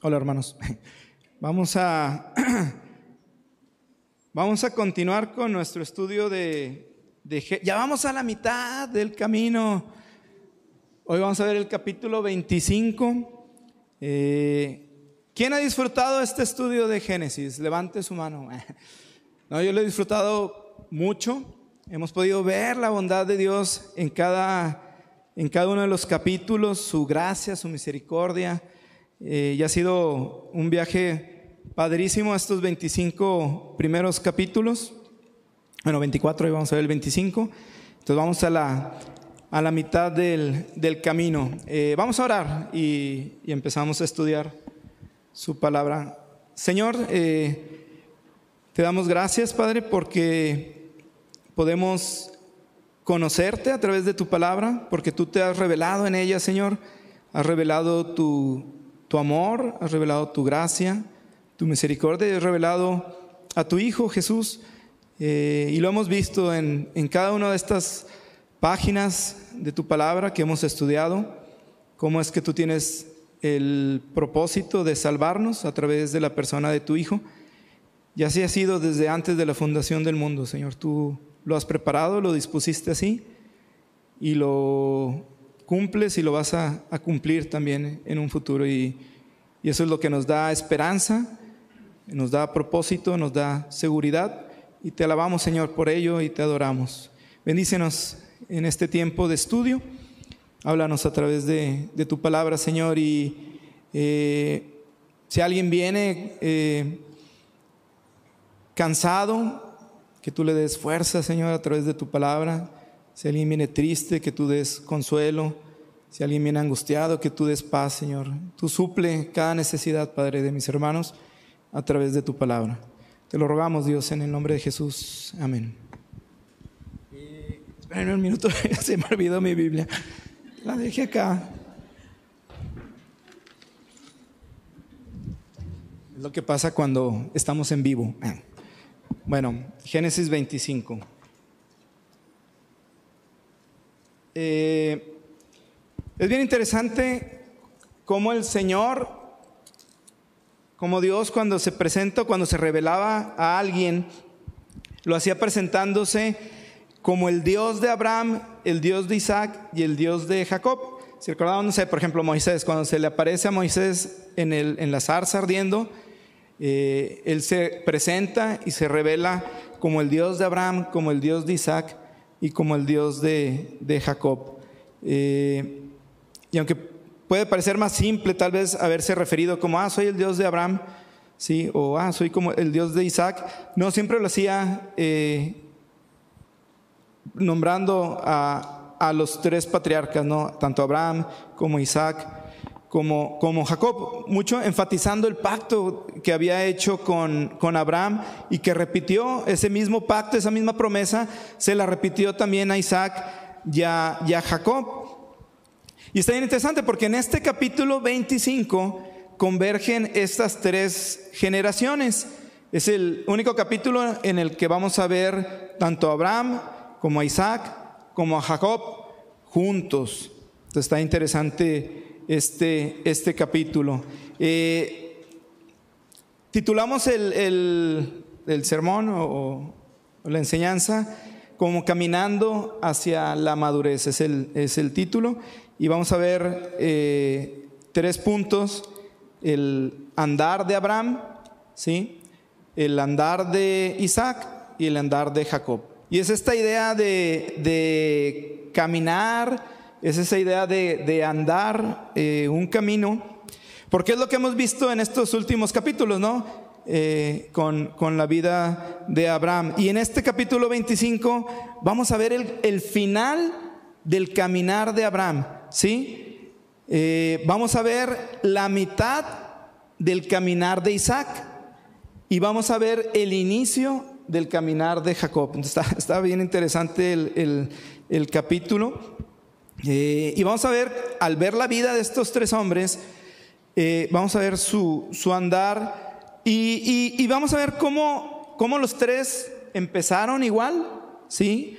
Hola hermanos. Vamos a, vamos a continuar con nuestro estudio de, de... Ya vamos a la mitad del camino. Hoy vamos a ver el capítulo 25. Eh, ¿Quién ha disfrutado este estudio de Génesis? Levante su mano. No, yo lo he disfrutado mucho. Hemos podido ver la bondad de Dios en cada, en cada uno de los capítulos, su gracia, su misericordia. Eh, ya ha sido un viaje padrísimo estos 25 primeros capítulos. Bueno, 24, y vamos a ver el 25. Entonces vamos a la, a la mitad del, del camino. Eh, vamos a orar y, y, empezamos a estudiar su palabra. Señor, eh, te damos gracias, Padre, porque podemos conocerte a través de tu palabra, porque tú te has revelado en ella, Señor. Has revelado tu, tu amor, has revelado tu gracia, tu misericordia, has revelado a tu Hijo Jesús. Eh, y lo hemos visto en, en, cada una de estas páginas de tu palabra que hemos estudiado, cómo es que tú tienes el propósito de salvarnos a través de la persona de tu Hijo. Y así ha sido desde antes de la fundación del mundo, Señor. Tú lo has preparado, lo dispusiste así y lo cumples y lo vas a, a cumplir también en un futuro. Y, y, eso es lo que nos da esperanza, nos da propósito, nos da seguridad. Y te alabamos, Señor, por ello y te adoramos. Bendícenos en este tiempo de estudio. Háblanos a través de, de tu palabra, Señor. Y eh, si alguien viene eh, cansado, que tú le des fuerza, Señor, a través de tu palabra. Si alguien viene triste, que tú des consuelo. Si alguien viene angustiado, que tú des paz, Señor. Tú suple cada necesidad, Padre, de mis hermanos a través de tu palabra. Te lo rogamos, Dios, en el nombre de Jesús. Amén. Espérenme un minuto, se me olvidó mi Biblia. La dejé acá. Es lo que pasa cuando estamos en vivo. Bueno, Génesis 25. Eh, es bien interesante cómo el Señor, como Dios cuando se presentó, cuando se revelaba a alguien, lo hacía presentándose como el Dios de Abraham, el Dios de Isaac y el Dios de Jacob. Si recordaban, no sé, por ejemplo, Moisés, cuando se le aparece a Moisés en, el, en la zarza ardiendo, eh, él se presenta y se revela como el Dios de Abraham, como el Dios de Isaac y como el Dios de, de Jacob. Eh, y aunque puede parecer más simple tal vez haberse referido como, ah, soy el Dios de Abraham, ¿sí? o ah, soy como el Dios de Isaac, no siempre lo hacía eh, nombrando a, a, los tres patriarcas, ¿no? tanto Abraham como Isaac. Como, como Jacob, mucho enfatizando el pacto que había hecho con, con Abraham y que repitió ese mismo pacto, esa misma promesa, se la repitió también a Isaac y a, Jacob. Y está bien interesante porque en este capítulo 25 convergen estas tres generaciones. Es el único capítulo en el que vamos a ver tanto a Abraham como a Isaac como a Jacob juntos. Está interesante este, este capítulo. Eh, titulamos el, el, el sermón o, o la enseñanza como caminando hacia la madurez, es el, es el título. Y vamos a ver eh, tres puntos, el andar de Abraham, ¿sí? el andar de Isaac y el andar de Jacob. Y es esta idea de, de caminar, es esa idea de, de andar eh, un camino, porque es lo que hemos visto en estos últimos capítulos, ¿no? Eh, con, con, la vida de Abraham. Y en este capítulo 25 vamos a ver el, el final del caminar de Abraham. ¿Sí? Eh, vamos a ver la mitad del caminar de Isaac y vamos a ver el inicio del caminar de Jacob. Está, bien interesante el, el, el capítulo. Eh, y vamos a ver, al ver la vida de estos tres hombres, eh, vamos a ver su, su andar y, y, y vamos a ver cómo, cómo, los tres empezaron igual, ¿sí?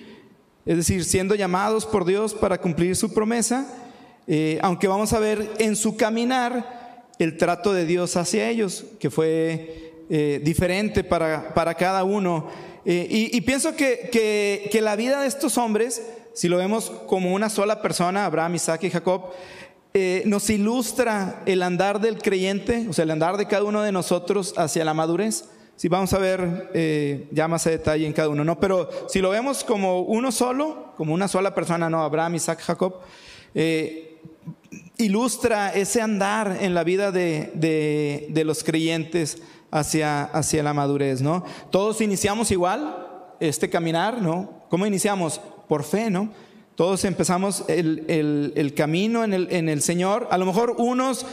Es decir, siendo llamados por Dios para cumplir su promesa, eh, aunque vamos a ver en su caminar el trato de Dios hacia ellos, que fue eh, diferente para, para, cada uno. Eh, y, pienso que, que, la vida de estos hombres, si lo vemos como una sola persona, Abraham, Isaac y Jacob, nos ilustra el andar del creyente, o sea, el andar de cada uno de nosotros hacia la madurez. Si vamos a ver ya más a detalle en cada uno, ¿no? Pero si lo vemos como uno solo, como una sola persona, ¿no? Abraham, Isaac, Jacob, ilustra ese andar en la vida de, de, los creyentes hacia, hacia la madurez, ¿no? Todos iniciamos igual este caminar, ¿no? ¿Cómo iniciamos? Por fe, ¿no? Todos empezamos el, el, el camino en el, en el Señor, a lo mejor unos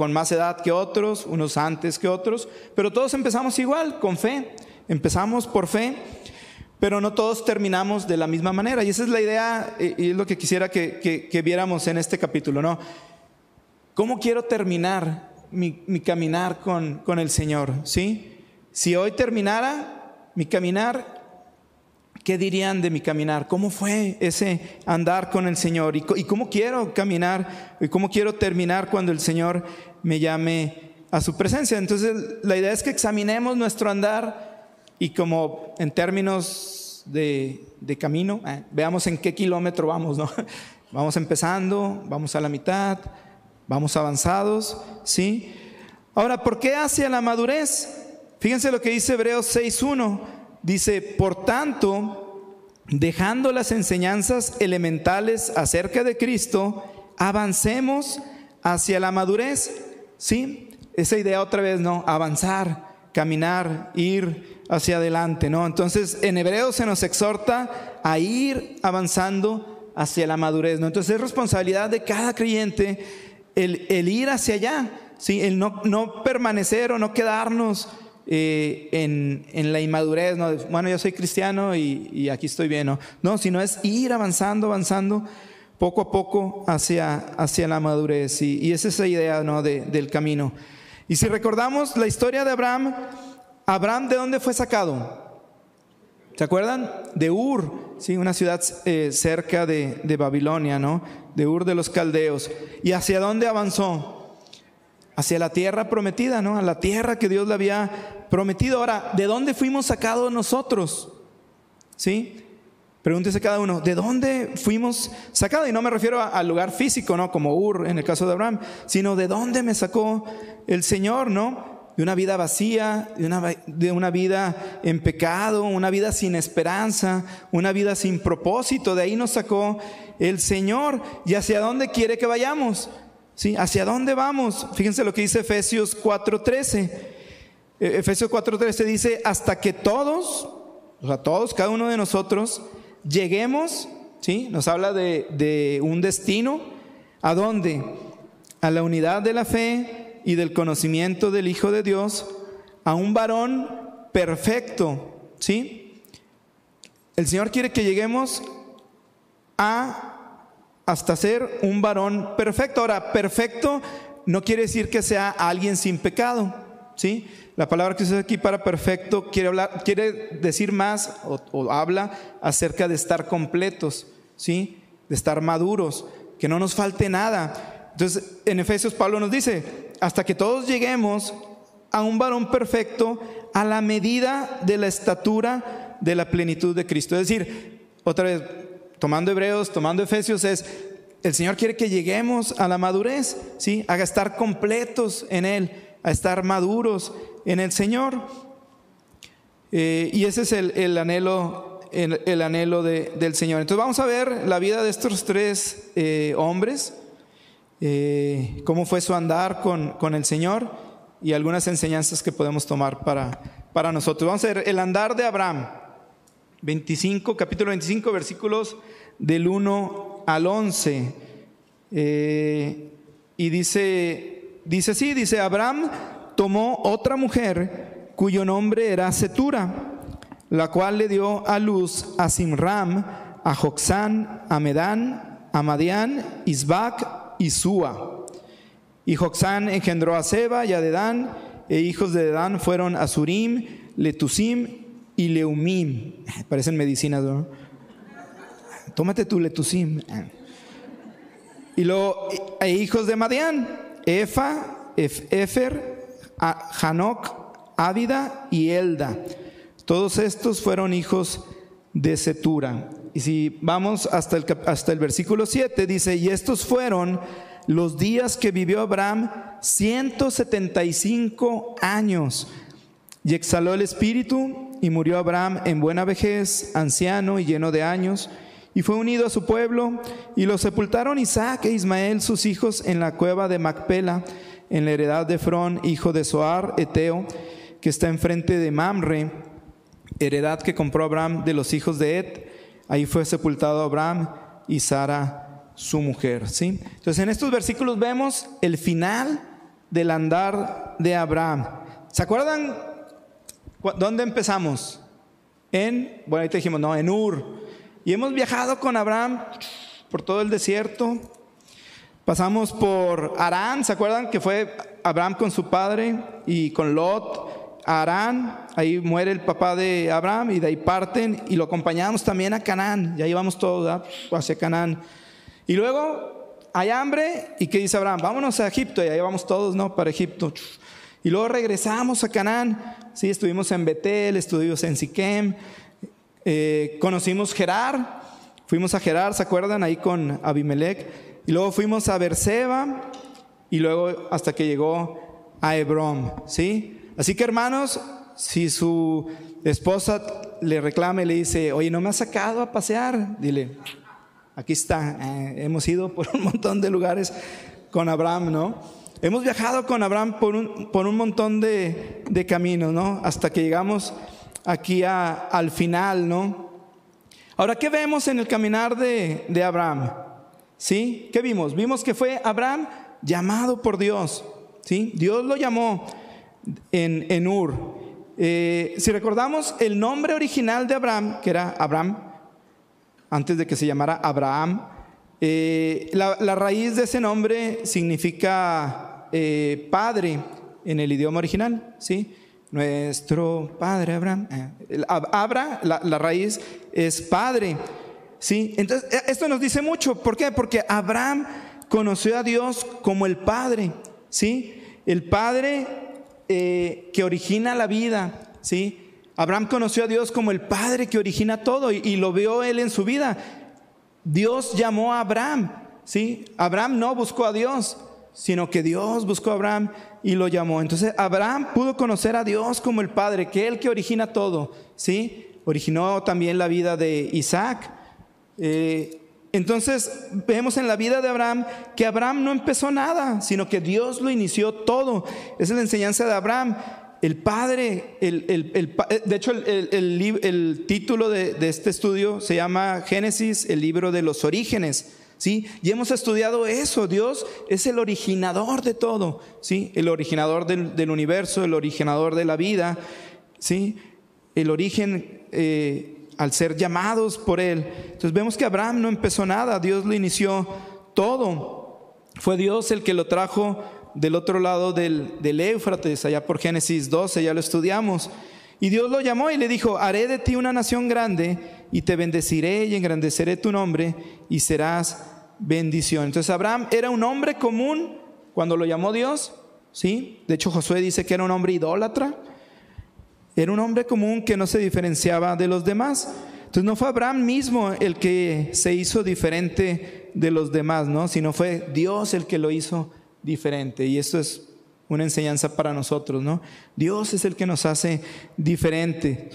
con más edad que otros, unos antes que otros, pero todos empezamos igual, con fe. Empezamos por fe pero no todos terminamos de la misma manera. Y esa es la idea y es lo que quisiera que, viéramos en este capítulo, ¿no? ¿Cómo quiero terminar mi, caminar con, con, el Señor? ¿Sí? Si hoy terminara mi caminar, ¿qué dirían de mi caminar? ¿Cómo fue ese andar con el Señor? ¿Y, y cómo quiero caminar? ¿Y cómo quiero terminar cuando el Señor me llame a su presencia? Entonces, la idea es que examinemos nuestro andar y como en términos de, camino, eh, veamos en qué kilómetro vamos. Vamos empezando, vamos a la mitad, vamos avanzados, ¿sí? Ahora, ¿por qué hacia la madurez? Fíjense lo que dice Hebreos 6.1. Dice, por tanto, dejando las enseñanzas elementales acerca de Cristo, avancemos hacia la madurez, ¿sí? Esa idea otra vez, ¿no? Avanzar, caminar, ir, hacia adelante, ¿no? Entonces, en hebreo se nos exhorta a ir avanzando hacia la madurez, ¿no? Entonces, es responsabilidad de cada creyente el, ir hacia allá, ¿sí? El no, no permanecer o no quedarnos eh, en, la inmadurez, ¿no? Bueno, yo soy cristiano y, aquí estoy bien, ¿no? No, sino es ir avanzando, avanzando poco a poco hacia, hacia la madurez. Y, y es esa idea, ¿no? del camino. Y si recordamos la historia de Abraham, Abraham, ¿de dónde fue sacado? ¿Se acuerdan? De Ur, ¿sí? una ciudad eh, cerca de, Babilonia, ¿no? De Ur de los Caldeos. ¿Y hacia dónde avanzó? Hacia la tierra prometida, ¿no? A la tierra que Dios le había prometido. Ahora, ¿de dónde fuimos sacados nosotros? ¿Sí? Pregúntese cada uno, ¿de dónde fuimos sacados? Y no me refiero al lugar físico, ¿no? Como Ur en el caso de Abraham, sino de dónde me sacó el Señor, ¿no? de una vida vacía, de una, de una, vida en pecado, una vida sin esperanza, una vida sin propósito. De ahí nos sacó el Señor. ¿Y hacia dónde quiere que vayamos? ¿Sí? ¿Hacia dónde vamos? Fíjense lo que dice Efesios 4:13. E, Efesios 4:13 dice, hasta que todos, o sea, todos, cada uno de nosotros, lleguemos, ¿sí? Nos habla de, un destino. ¿A dónde? A la unidad de la fe y del conocimiento del Hijo de Dios a un varón perfecto, ¿sí? El Señor quiere que lleguemos a hasta ser un varón perfecto. Ahora, perfecto no quiere decir que sea alguien sin pecado, ¿sí? La palabra que usa aquí para perfecto quiere, hablar, quiere decir más o, o habla acerca de estar completos, ¿sí? De estar maduros, que no nos falte nada. Entonces, en Efesios Pablo nos dice, hasta que todos lleguemos a un varón perfecto a la medida de la estatura de la plenitud de Cristo. Es decir, otra vez, tomando Hebreos, tomando Efesios, es, el Señor quiere que lleguemos a la madurez, ¿sí? A estar completos en Él, a estar maduros en el Señor. Eh, y ese es el, anhelo, el, anhelo del Señor. Entonces vamos a ver la vida de estos tres eh, hombres. Eh, cómo fue su andar con, con, el Señor y algunas enseñanzas que podemos tomar para, para nosotros. Vamos a ver el andar de Abraham, 25, capítulo 25, versículos del 1 al 11. Eh, y dice, dice así, dice, Abraham tomó otra mujer cuyo nombre era Setura, la cual le dio a luz a Simram, a Joxán, a Medán, a Madián, Isbac, y Sua. Y Joxán engendró a Seba y a Dedán, e hijos de Dedán fueron Azurim, Letusim y Leumim. Parecen medicinas, ¿no? Tómate tu Letusim. Y luego, e hijos de Madián, Efa, Efer, Hanok, Ávida y Elda. Todos estos fueron hijos de Setura. Y si vamos hasta el, hasta el versículo 7, dice, y estos fueron los días que vivió Abraham, 175 años. Y exhaló el espíritu y murió Abraham en buena vejez, anciano y lleno de años, y fue unido a su pueblo, y lo sepultaron Isaac e Ismael, sus hijos, en la cueva de Macpela, en la heredad de Frón, hijo de Soar, Eteo, que está enfrente de Mamre, heredad que compró Abraham de los hijos de Ed. Ahí fue sepultado Abraham y Sara, su mujer. ¿sí? Entonces en estos versículos vemos el final del andar de Abraham. ¿Se acuerdan dónde empezamos? En, bueno, ahí te dijimos, no, en Ur. Y hemos viajado con Abraham por todo el desierto. Pasamos por Arán, ¿se acuerdan que fue Abraham con su padre y con Lot? Arán, ahí muere el papá de Abraham y de ahí parten y lo acompañamos también a Canaán, ya íbamos todos hacia Canaán. Y luego hay hambre y ¿qué dice Abraham? Vámonos a Egipto y ahí vamos todos, ¿no? Para Egipto. Y luego regresamos a Canaán, sí, estuvimos en Betel, estuvimos en Siquem, eh, conocimos Gerar, fuimos a Gerar, ¿se acuerdan? Ahí con Abimelech. Y luego fuimos a Berseba y luego hasta que llegó a Hebrón, ¿sí? Así que hermanos, si su esposa le reclama y le dice, oye, ¿no me has sacado a pasear? Dile, aquí está, eh, hemos ido por un montón de lugares con Abraham, ¿no? Hemos viajado con Abraham por un, por un montón de, de caminos, ¿no? Hasta que llegamos aquí al final, ¿no? Ahora, ¿qué vemos en el caminar de, de Abraham? ¿Sí? ¿Qué vimos? Vimos que fue Abraham llamado por Dios, ¿sí? Dios lo llamó en, Ur. Eh, si recordamos el nombre original de Abraham, que era Abraham, antes de que se llamara Abraham, eh, la, raíz de ese nombre significa eh, padre en el idioma original, ¿sí? Nuestro padre Abraham. Abra, la, raíz es padre, ¿sí? Entonces, esto nos dice mucho. ¿Por qué? Porque Abraham conoció a Dios como el padre, ¿sí? El padre eh, que origina la vida, ¿sí? Abraham conoció a Dios como el Padre que origina todo y, lo vio él en su vida. Dios llamó a Abraham, ¿sí? Abraham no buscó a Dios, sino que Dios buscó a Abraham y lo llamó. Entonces Abraham pudo conocer a Dios como el Padre, que él que origina todo, ¿sí? Originó también la vida de Isaac. Eh, entonces vemos en la vida de Abraham que Abraham no empezó nada, sino que Dios lo inició todo. Esa es la enseñanza de Abraham. El padre, el, eh, de hecho el, título de, este estudio se llama Génesis, el libro de los orígenes. ¿Sí? Y hemos estudiado eso, Dios es el originador de todo, ¿sí? el originador del, universo, el originador de la vida, ¿sí? el origen... Eh, al ser llamados por Él. Entonces vemos que Abraham no empezó nada, Dios lo inició todo. Fue Dios el que lo trajo del otro lado del, del Éufrates, allá por Génesis 12, ya lo estudiamos. Y Dios lo llamó y le dijo, haré de ti una nación grande y te bendeciré y engrandeceré tu nombre y serás bendición. Entonces Abraham era un hombre común cuando lo llamó Dios, ¿sí? De hecho Josué dice que era un hombre idólatra. Era un hombre común que no se diferenciaba de los demás. Entonces no fue Abraham mismo el que se hizo diferente de los demás, ¿no? Sino fue Dios el que lo hizo diferente. Y esto es una enseñanza para nosotros, ¿no? Dios es el que nos hace diferente.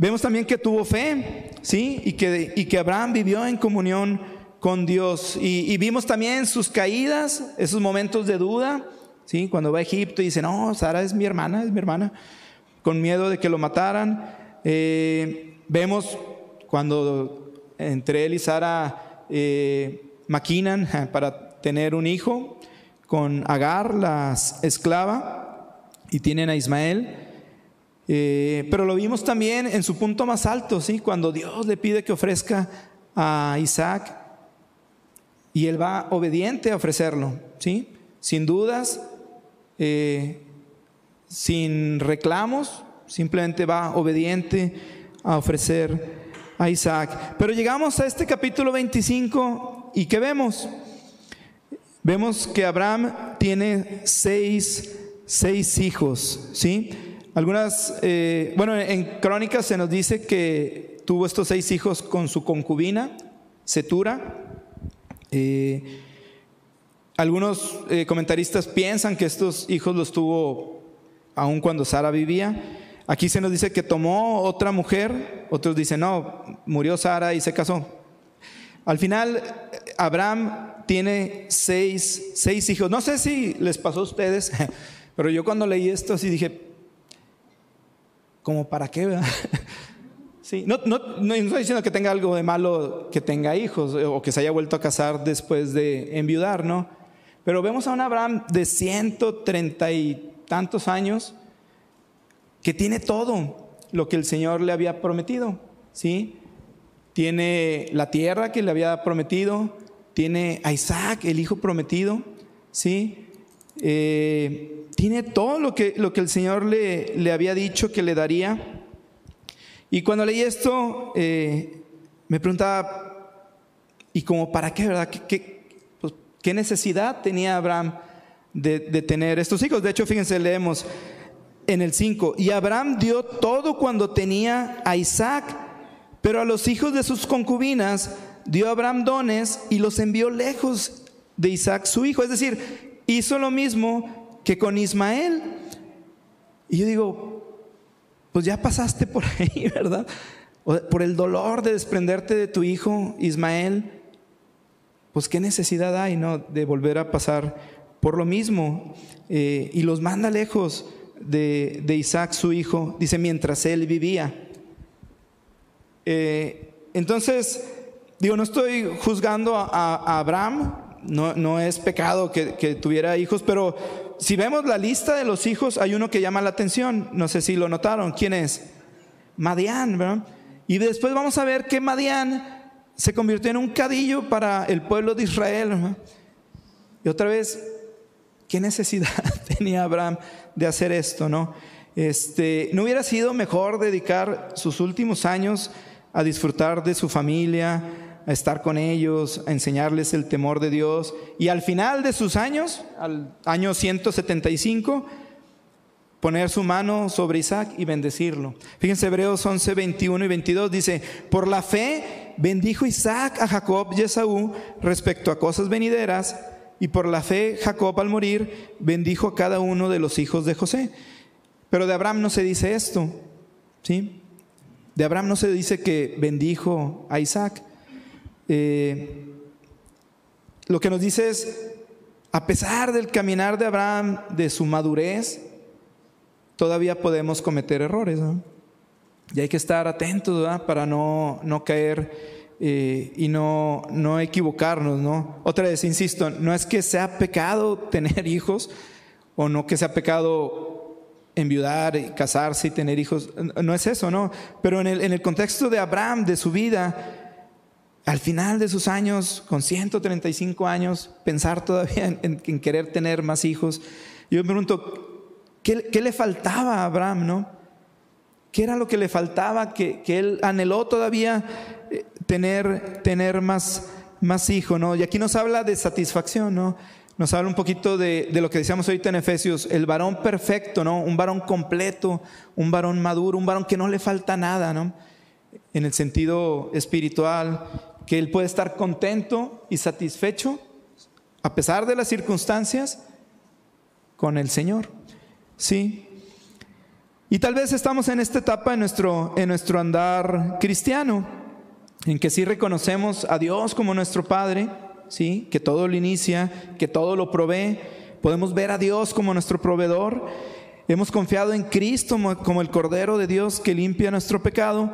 Vemos también que tuvo fe, ¿sí? Y que, y que Abraham vivió en comunión con Dios. Y, vimos también sus caídas, esos momentos de duda, ¿sí? Cuando va a Egipto y dice, no, Sara es mi hermana, es mi hermana con miedo de que lo mataran. Eh, vemos cuando entre él y Sara eh, maquinan para tener un hijo con Agar, la esclava, y tienen a Ismael. Eh, pero lo vimos también en su punto más alto, ¿sí? cuando Dios le pide que ofrezca a Isaac y él va obediente a ofrecerlo, ¿sí? sin dudas sin reclamos, simplemente va obediente a ofrecer a Isaac. Pero llegamos a este capítulo 25 y ¿qué vemos? Vemos que Abraham tiene seis, seis hijos, ¿sí? Algunas, eh, bueno, en Crónicas se nos dice que tuvo estos seis hijos con su concubina, Setura. Eh, algunos eh, comentaristas piensan que estos hijos los tuvo aún cuando Sara vivía. Aquí se nos dice que tomó otra mujer, otros dicen, no, murió Sara y se casó. Al final, Abraham tiene seis, seis hijos. No sé si les pasó a ustedes, pero yo cuando leí esto así dije, ¿como para qué? Sí, no, no, no, estoy diciendo que tenga algo de malo que tenga hijos o que se haya vuelto a casar después de enviudar, ¿no? Pero vemos a un Abraham de 130 y tantos años que tiene todo lo que el Señor le había prometido, ¿sí? Tiene la tierra que le había prometido, tiene a Isaac, el hijo prometido, ¿sí? Eh, tiene todo lo que, lo que el Señor le, le, había dicho que le daría. Y cuando leí esto, eh, me preguntaba, ¿y como para qué, verdad? ¿Qué, qué, pues, ¿qué necesidad tenía Abraham de, de tener estos hijos? De hecho, fíjense, leemos en el 5, y Abraham dio todo cuando tenía a Isaac, pero a los hijos de sus concubinas dio Abraham dones y los envió lejos de Isaac su hijo. Es decir, hizo lo mismo que con Ismael. Y yo digo, pues ya pasaste por ahí, ¿verdad? Por el dolor de desprenderte de tu hijo Ismael, pues qué necesidad hay, ¿no? De volver a pasar por lo mismo. Eh, y los manda lejos de, Isaac, su hijo, dice, mientras él vivía. Eh, entonces, digo, no estoy juzgando a, Abraham, no, no, es pecado que, tuviera hijos, pero si vemos la lista de los hijos, hay uno que llama la atención, no sé si lo notaron, ¿quién es? Madián, ¿verdad? Y después vamos a ver que Madián se convirtió en un cadillo para el pueblo de Israel. Y otra vez, ¿qué necesidad tenía Abraham de hacer esto, no? Este, ¿No hubiera sido mejor dedicar sus últimos años a disfrutar de su familia, a estar con ellos, a enseñarles el temor de Dios y al final de sus años, al año 175, poner su mano sobre Isaac y bendecirlo. Fíjense Hebreos 11, 21 y 22 dice, por la fe bendijo Isaac a Jacob y Esaú respecto a cosas venideras y por la fe Jacob al morir bendijo a cada uno de los hijos de José. Pero de Abraham no se dice esto, ¿sí? De Abraham no se dice que bendijo a Isaac. Eh, lo que nos dice es, a pesar del caminar de Abraham, de su madurez, todavía podemos cometer errores. Y hay que estar atentos para no, no caer eh, y no, no equivocarnos, ¿no? Otra vez, insisto, no es que sea pecado tener hijos o no que sea pecado enviudar, casarse y tener hijos, no es eso, ¿no? Pero en el, en el contexto de Abraham, de su vida, al final de sus años, con 135 años, pensar todavía en, querer tener más hijos, yo me pregunto, ¿qué, ¿qué, le faltaba a Abraham, no? ¿Qué era lo que le faltaba que, él anheló todavía tener, tener más, más hijos, ¿no? Y aquí nos habla de satisfacción, ¿no? Nos habla un poquito de, de, lo que decíamos ahorita en Efesios, el varón perfecto, ¿no? Un varón completo, un varón maduro, un varón que no le falta nada, ¿no? En el sentido espiritual, que él puede estar contento y satisfecho a pesar de las circunstancias con el Señor. Sí. Y tal vez estamos en esta etapa en nuestro, en nuestro andar cristiano en que sí reconocemos a Dios como nuestro Padre, ¿sí? que todo lo inicia, que todo lo provee. Podemos ver a Dios como nuestro proveedor. Hemos confiado en Cristo como el Cordero de Dios que limpia nuestro pecado.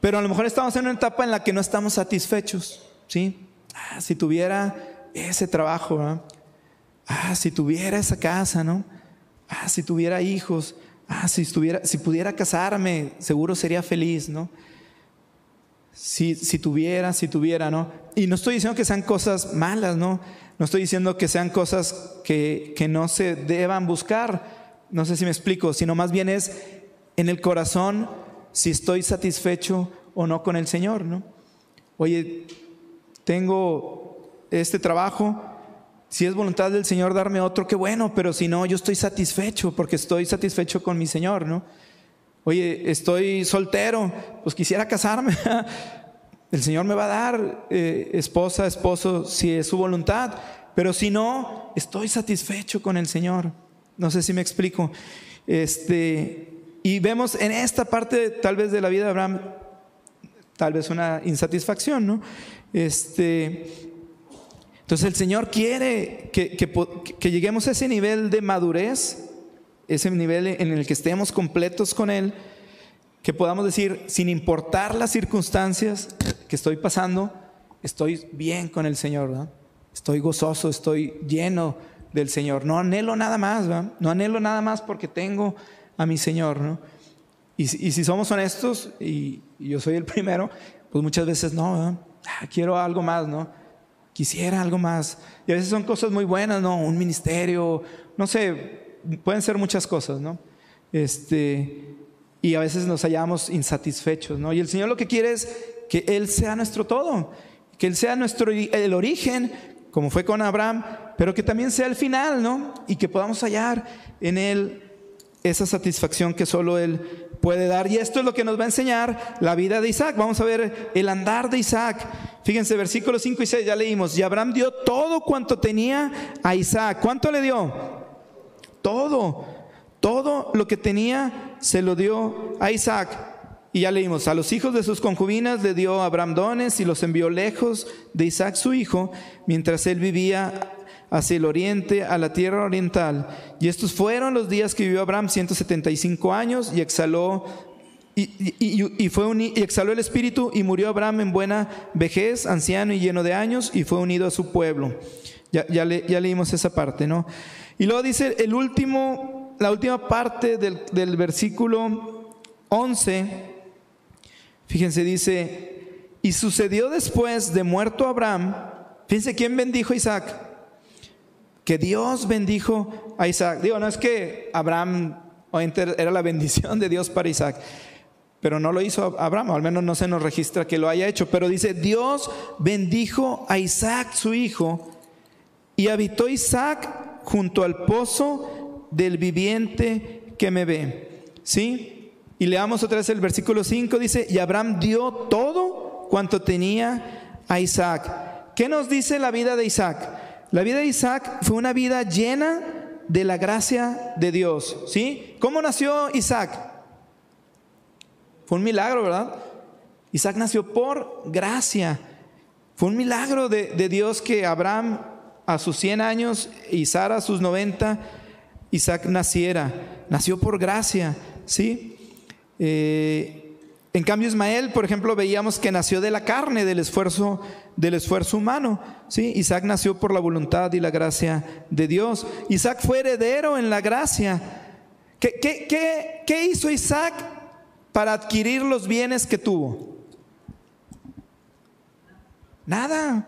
Pero a lo mejor estamos en una etapa en la que no estamos satisfechos. ¿sí? Ah, si tuviera ese trabajo, ah, si tuviera esa casa, ¿no? Ah, si tuviera hijos, ah, si, estuviera, si pudiera casarme, seguro sería feliz, ¿no? si, si tuviera, si tuviera, ¿no? Y no estoy diciendo que sean cosas malas, ¿no? No estoy diciendo que sean cosas que, que no se deban buscar, no sé si me explico, sino más bien es en el corazón si estoy satisfecho o no con el Señor, ¿no? Oye, tengo este trabajo, Si es voluntad del Señor darme otro, qué bueno, pero si no, yo estoy satisfecho porque estoy satisfecho con mi Señor, ¿no? Oye, estoy soltero, pues quisiera casarme. El Señor me va a dar eh, esposa, esposo, si es su voluntad, pero si no, estoy satisfecho con el Señor. No sé si me explico. Este, y vemos en esta parte tal vez de la vida de Abraham, tal vez una insatisfacción, ¿no? Este, entonces el Señor quiere que, que, lleguemos a ese nivel de madurez, ese nivel en el que estemos completos con Él, que podamos decir, sin importar las circunstancias que estoy pasando, estoy bien con el Señor, estoy gozoso, estoy lleno del Señor. No anhelo nada más, no anhelo nada más porque tengo a mi Señor. ¿no? Y, si somos honestos, y, yo soy el primero, pues muchas veces no, ah, quiero algo más, ¿no? quisiera algo más. Y a veces son cosas muy buenas, ¿no? Un ministerio, no sé, pueden ser muchas cosas, ¿no? Este, y a veces nos hallamos insatisfechos, ¿no? Y el Señor lo que quiere es que Él sea nuestro todo, que Él sea nuestro, el origen, como fue con Abraham, pero que también sea el final, ¿no? Y que podamos hallar en Él esa satisfacción que solo Él puede dar. Y esto es lo que nos va a enseñar la vida de Isaac. Vamos a ver el andar de Isaac. Fíjense, versículos 5 y 6 ya leímos. Y Abraham dio todo cuanto tenía a Isaac. ¿Cuánto le dio? Todo. Todo lo que tenía se lo dio a Isaac. Y ya leímos, a los hijos de sus concubinas le dio Abraham dones y los envió lejos de Isaac su hijo, mientras él vivía hacia el oriente, a la tierra oriental. Y estos fueron los días que vivió Abraham, 175 años, y exhaló y, fue y exhaló el espíritu y murió Abraham en buena vejez, anciano y lleno de años, y fue unido a su pueblo. Ya, ya, leímos esa parte, ¿no? Y luego dice el último, la última parte del, del versículo 11, fíjense, dice, y sucedió después de muerto Abraham, fíjense quién bendijo a Isaac que Dios bendijo a Isaac. Digo, no es que Abraham era la bendición de Dios para Isaac, pero no lo hizo Abraham, al menos no se nos registra que lo haya hecho, pero dice, Dios bendijo a Isaac su hijo y habitó Isaac junto al pozo del viviente que me ve. ¿Sí? Y leamos otra vez el versículo 5, dice, y Abraham dio todo cuanto tenía a Isaac. ¿Qué nos dice la vida de Isaac? La vida de Isaac fue una vida llena de la gracia de Dios. ¿Sí? ¿Cómo nació Isaac? Fue un milagro, ¿verdad? Isaac nació por gracia. Fue un milagro de, Dios que Abraham a sus 100 años y Sara a sus 90, Isaac naciera. Nació por gracia, ¿sí? Eh, en cambio, Ismael, por ejemplo, veíamos que nació de la carne, del esfuerzo, del esfuerzo humano. ¿sí? Isaac nació por la voluntad y la gracia de Dios. Isaac fue heredero en la gracia. ¿Qué, hizo Isaac para adquirir los bienes que tuvo? Nada.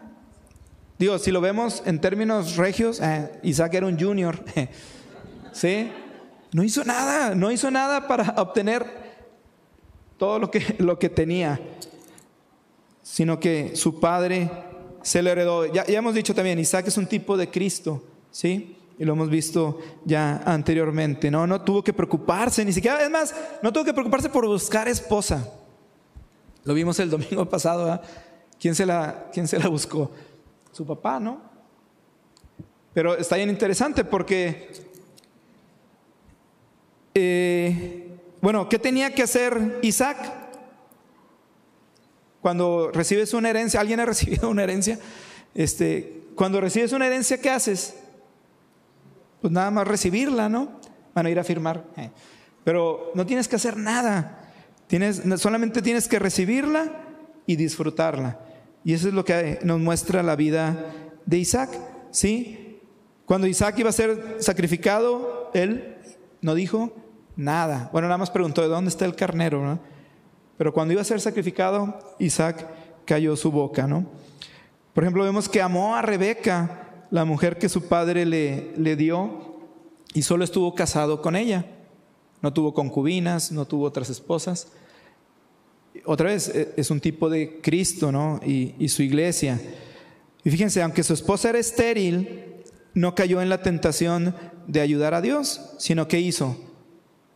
Digo, si lo vemos en términos regios, eh, Isaac era un junior. ¿Sí? No hizo nada, no hizo nada para obtener todo lo que, lo que tenía, sino que su padre se le heredó. Ya, hemos dicho también, Isaac es un tipo de Cristo, ¿sí? Y lo hemos visto ya anteriormente, ¿no? No tuvo que preocuparse, ni siquiera, es más, no tuvo que preocuparse por buscar esposa. Lo vimos el domingo pasado, ¿Quién se, la, ¿Quién se la buscó? Su papá, ¿no? Pero está bien interesante porque eh, bueno, ¿qué tenía que hacer Isaac? Cuando recibes una herencia, ¿alguien ha recibido una herencia? Este, cuando recibes una herencia, ¿qué haces? Pues nada más recibirla, ¿no? Van a ir a firmar. Eh. Pero no tienes que hacer nada. Tienes, solamente tienes que recibirla y disfrutarla. Y eso es lo que nos muestra la vida de Isaac. ¿Sí? Cuando Isaac iba a ser sacrificado, él no dijo, Nada. Bueno, nada más preguntó, ¿de dónde está el carnero? Pero cuando iba a ser sacrificado, Isaac cayó su boca, ¿no? Por ejemplo, vemos que amó a Rebeca, la mujer que su padre le, le dio, y solo estuvo casado con ella. No tuvo concubinas, no tuvo otras esposas. Otra vez, e, es un tipo de Cristo, ¿no? Y, y su iglesia. Y fíjense, aunque su esposa era estéril, no cayó en la tentación de ayudar a Dios, sino que hizo.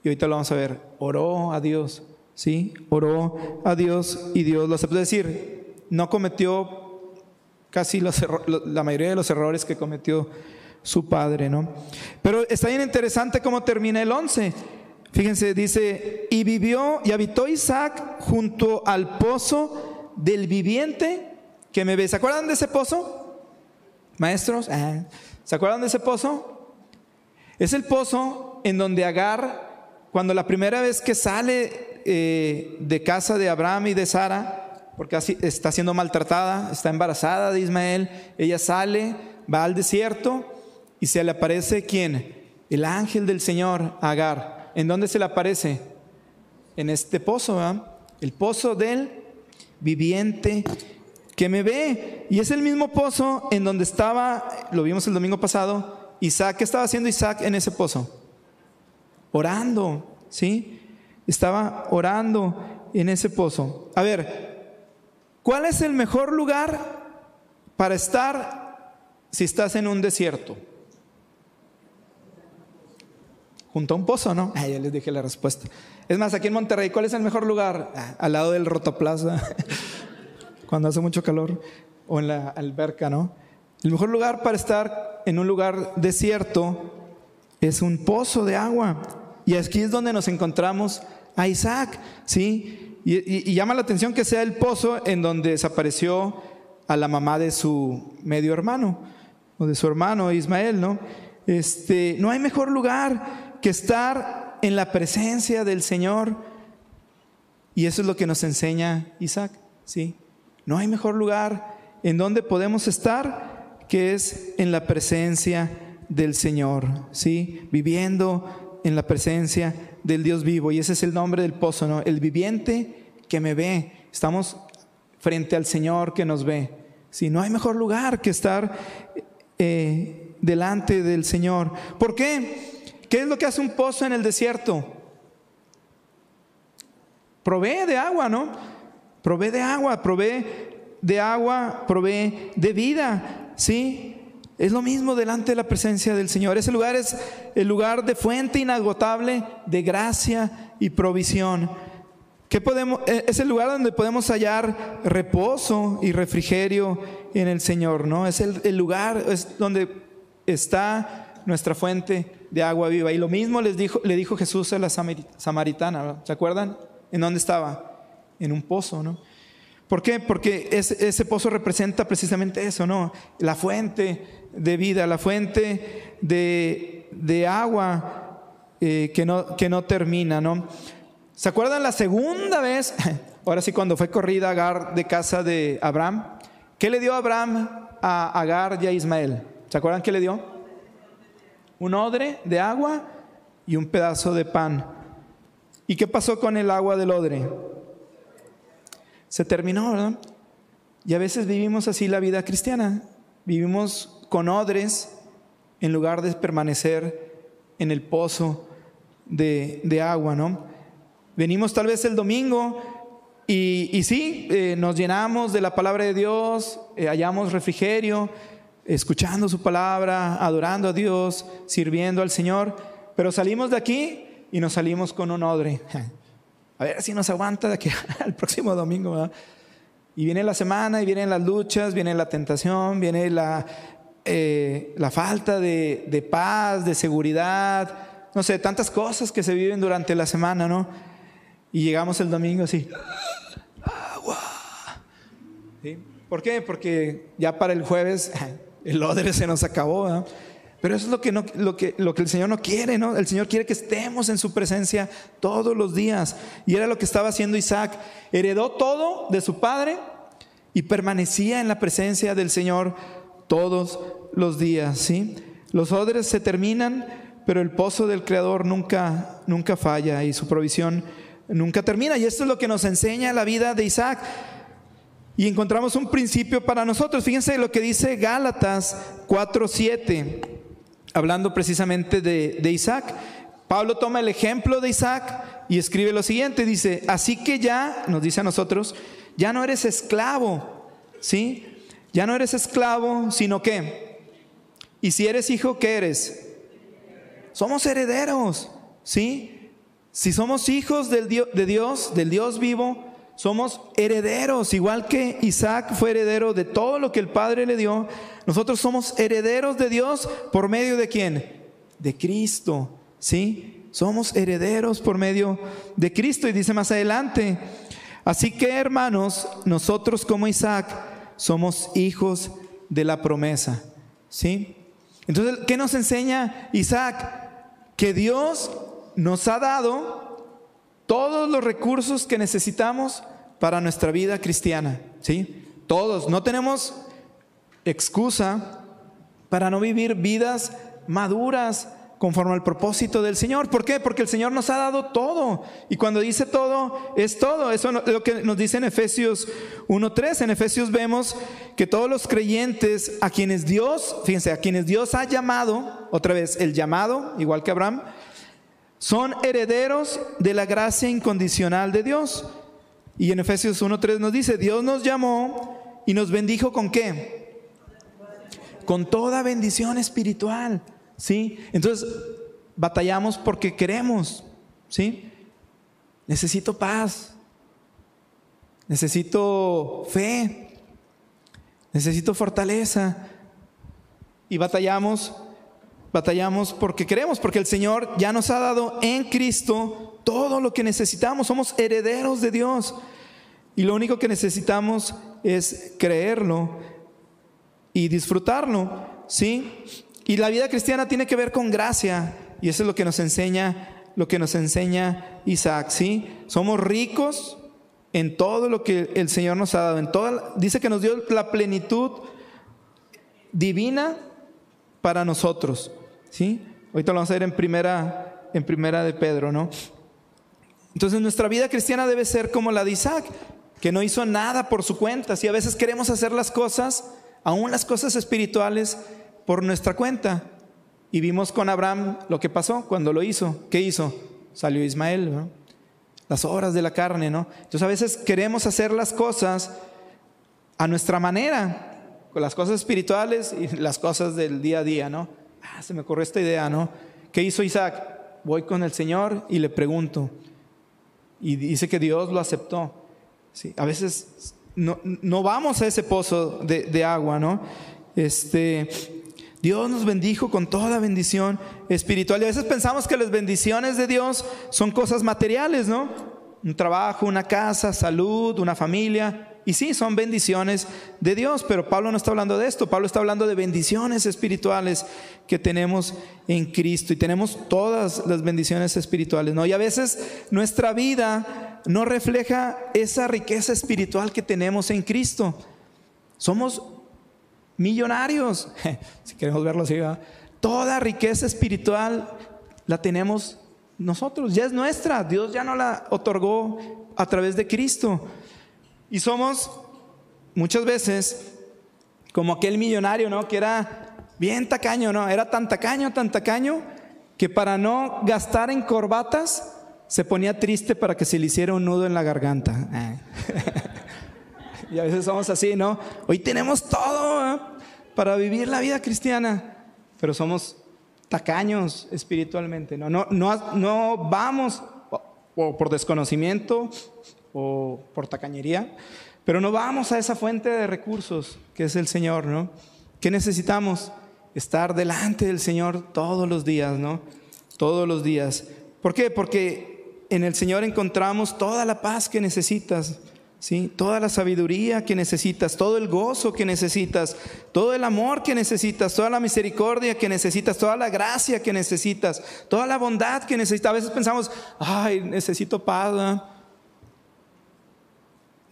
Y ahorita lo vamos a ver, oró a Dios, ¿sí? Oró a Dios y Dios lo aceptó. Es decir, no cometió casi la mayoría de los errores que cometió su padre, ¿no? Pero está bien interesante cómo termina el 11. Fíjense, dice, y vivió y habitó Isaac junto al pozo del viviente que me ve. ¿Se acuerdan de ese pozo? Maestros, ah, ¿se acuerdan de ese pozo? Es el pozo en donde Agar, cuando la primera vez que sale eh, de casa de Abraham y de Sara, porque así está siendo maltratada, está embarazada de Ismael, ella sale, va al desierto y se le aparece quién? El ángel del Señor, Agar. ¿En dónde se le aparece? En este pozo, el pozo del viviente que me ve. Y es el mismo pozo en donde estaba, lo vimos el domingo pasado, Isaac. ¿Qué estaba haciendo Isaac en ese pozo? Orando, ¿sí? Estaba orando en ese pozo. A ver, ¿cuál es el mejor lugar para estar si estás en un desierto? junto a un pozo, ¿no? Ah, ya les dije la respuesta. Es más, aquí en Monterrey, ¿cuál es el mejor lugar? Ah, al lado del Rotoplaza, cuando hace mucho calor, o en la alberca, ¿no? El mejor lugar para estar en un lugar desierto es un pozo de agua. Y aquí es donde nos encontramos a Isaac, ¿sí? Y, y llama la atención que sea el pozo en donde desapareció a la mamá de su medio hermano, o de su hermano Ismael, ¿no? Este, no hay mejor lugar que estar en la presencia del Señor. Y eso es lo que nos enseña Isaac, ¿sí? No hay mejor lugar en donde podemos estar que es en la presencia del Señor, ¿sí? Viviendo en la presencia del Dios vivo. Y ese es el nombre del pozo, ¿no? El viviente que me ve. Estamos frente al Señor que nos ve. ¿sí? No hay mejor lugar que estar eh, delante del Señor. ¿Por qué? ¿Qué es lo que hace un pozo en el desierto? Provee de agua, ¿no? Provee de agua, provee de agua, provee de vida, ¿sí? Es lo mismo delante de la presencia del Señor. Ese lugar es el lugar de fuente inagotable de gracia y provisión. ¿Qué podemos, eh, es el lugar donde podemos hallar reposo y refrigerio en el Señor, ¿no? Es el, lugar donde está nuestra fuente de agua viva. Y lo mismo les dijo, le dijo Jesús a la samaritana, ¿se acuerdan? ¿En dónde estaba? En un pozo, ¿no? ¿Por qué? Porque ese, pozo representa precisamente eso, ¿no? La fuente de vida, la fuente de, de agua eh, que, no, que no termina, ¿no? ¿Se acuerdan la segunda vez? Ahora sí, cuando fue corrida Agar de casa de Abraham. ¿Qué le dio Abraham a Agar y a Ismael? ¿Se acuerdan qué le dio? un odre de agua y un pedazo de pan. ¿Y qué pasó con el agua del odre? Se terminó, ¿verdad? Y a veces vivimos así la vida cristiana. Vivimos con odres en lugar de permanecer en el pozo de, agua, ¿no? Venimos tal vez el domingo y, y sí, eh, nos llenamos de la palabra de Dios, eh, hallamos refrigerio, escuchando su palabra, adorando a Dios, sirviendo al Señor, pero salimos de aquí y nos salimos con un odre. A ver si nos aguanta de aquí al próximo domingo. Y viene la semana y vienen las luchas, viene la tentación, viene la, eh, la falta de, de, paz, de seguridad, no sé, tantas cosas que se viven durante la semana, ¿no? Y llegamos el domingo así, agua. ¿Por qué? Porque ya para el jueves el odre se nos acabó. Pero eso es lo que, no, lo, que, lo que el Señor no quiere, ¿no? El Señor quiere que estemos en su presencia todos los días. Y era lo que estaba haciendo Isaac. Heredó todo de su padre y permanecía en la presencia del Señor todos los días, ¿sí? Los odres se terminan, pero el pozo del Creador nunca, nunca falla y su provisión nunca termina. Y esto es lo que nos enseña la vida de Isaac. Y encontramos un principio para nosotros. Fíjense lo que dice Gálatas 4:7, hablando precisamente de, de, Isaac. Pablo toma el ejemplo de Isaac y escribe lo siguiente, dice, así que ya, nos dice a nosotros, ya no eres esclavo, ¿sí? Ya no eres esclavo, sino que Y si eres hijo, ¿qué eres? Somos herederos, ¿sí? Si somos hijos del de Dios, del Dios vivo, somos herederos, igual que Isaac fue heredero de todo lo que el Padre le dio. Nosotros somos herederos de Dios por medio de quién? De Cristo, ¿sí? Somos herederos por medio de Cristo. Y dice más adelante, así que hermanos, nosotros como Isaac somos hijos de la promesa, ¿sí? Entonces, ¿qué nos enseña Isaac? Que Dios nos ha dado todos los recursos que necesitamos para nuestra vida cristiana, ¿sí? Todos, no tenemos excusa para no vivir vidas maduras conforme al propósito del Señor. ¿Por qué? Porque el Señor nos ha dado todo. Y cuando dice todo, es todo. Eso es lo que nos dice en Efesios 1.3. En Efesios vemos que todos los creyentes a quienes Dios, fíjense, a quienes Dios ha llamado, otra vez, el llamado, igual que Abraham, son herederos de la gracia incondicional de Dios. Y en Efesios 1.3 nos dice, Dios nos llamó y nos bendijo con qué? Con toda bendición espiritual. ¿Sí? Entonces, batallamos porque queremos, ¿sí? Necesito paz. Necesito fe. Necesito fortaleza. Y batallamos, batallamos porque queremos, porque el Señor ya nos ha dado en Cristo todo lo que necesitamos. Somos herederos de Dios. Y lo único que necesitamos es creerlo y disfrutarlo, ¿sí? Y la vida cristiana tiene que ver con gracia, y eso es lo que nos enseña, lo que nos enseña Isaac, ¿sí? Somos ricos en todo lo que el Señor nos ha dado, en toda dice que nos dio la plenitud divina para nosotros, ¿sí? Ahorita lo vamos a ver en primera en primera de Pedro, ¿no? Entonces nuestra vida cristiana debe ser como la de Isaac, que no hizo nada por su cuenta. Si a veces queremos hacer las cosas, aún las cosas espirituales, por nuestra cuenta. Y vimos con Abraham lo que pasó cuando lo hizo. ¿Qué hizo? Salió Ismael, las obras de la carne, ¿no? Entonces a veces queremos hacer las cosas a nuestra manera, con las cosas espirituales y las cosas del día a día, ¿no? Ah, se me ocurrió esta idea, ¿no? ¿Qué hizo Isaac? Voy con el Señor y le pregunto. Y dice que Dios lo aceptó. Sí, a veces no, no vamos a ese pozo de, de agua, ¿no? Este, Dios nos bendijo con toda bendición espiritual. Y a veces pensamos que las bendiciones de Dios son cosas materiales, ¿no? Un trabajo, una casa, salud, una familia. Y sí, son bendiciones de Dios, pero Pablo no está hablando de esto. Pablo está hablando de bendiciones espirituales que tenemos en Cristo. Y tenemos todas las bendiciones espirituales, ¿no? Y a veces nuestra vida no refleja esa riqueza espiritual que tenemos en Cristo. Somos millonarios, si queremos verlo así, toda riqueza espiritual la tenemos nosotros, ya es nuestra, Dios ya nos la otorgó a través de Cristo. Y somos muchas veces como aquel millonario, ¿no? Que era bien tacaño, ¿no? Era tan tacaño, tan tacaño, que para no gastar en corbatas, se ponía triste para que se le hiciera un nudo en la garganta. Y a veces somos así, ¿no? Hoy tenemos todo ¿eh? para vivir la vida cristiana, pero somos tacaños espiritualmente, ¿no? No, no, no vamos o por desconocimiento o por tacañería, pero no vamos a esa fuente de recursos que es el Señor, ¿no? ¿Qué necesitamos? Estar delante del Señor todos los días, ¿no? Todos los días. ¿Por qué? Porque en el Señor encontramos toda la paz que necesitas ¿sí? Toda la sabiduría que necesitas, todo el gozo que necesitas, todo el amor que necesitas, toda la misericordia que necesitas, toda la gracia que necesitas, toda la bondad que necesitas. A veces pensamos, ay, necesito paz.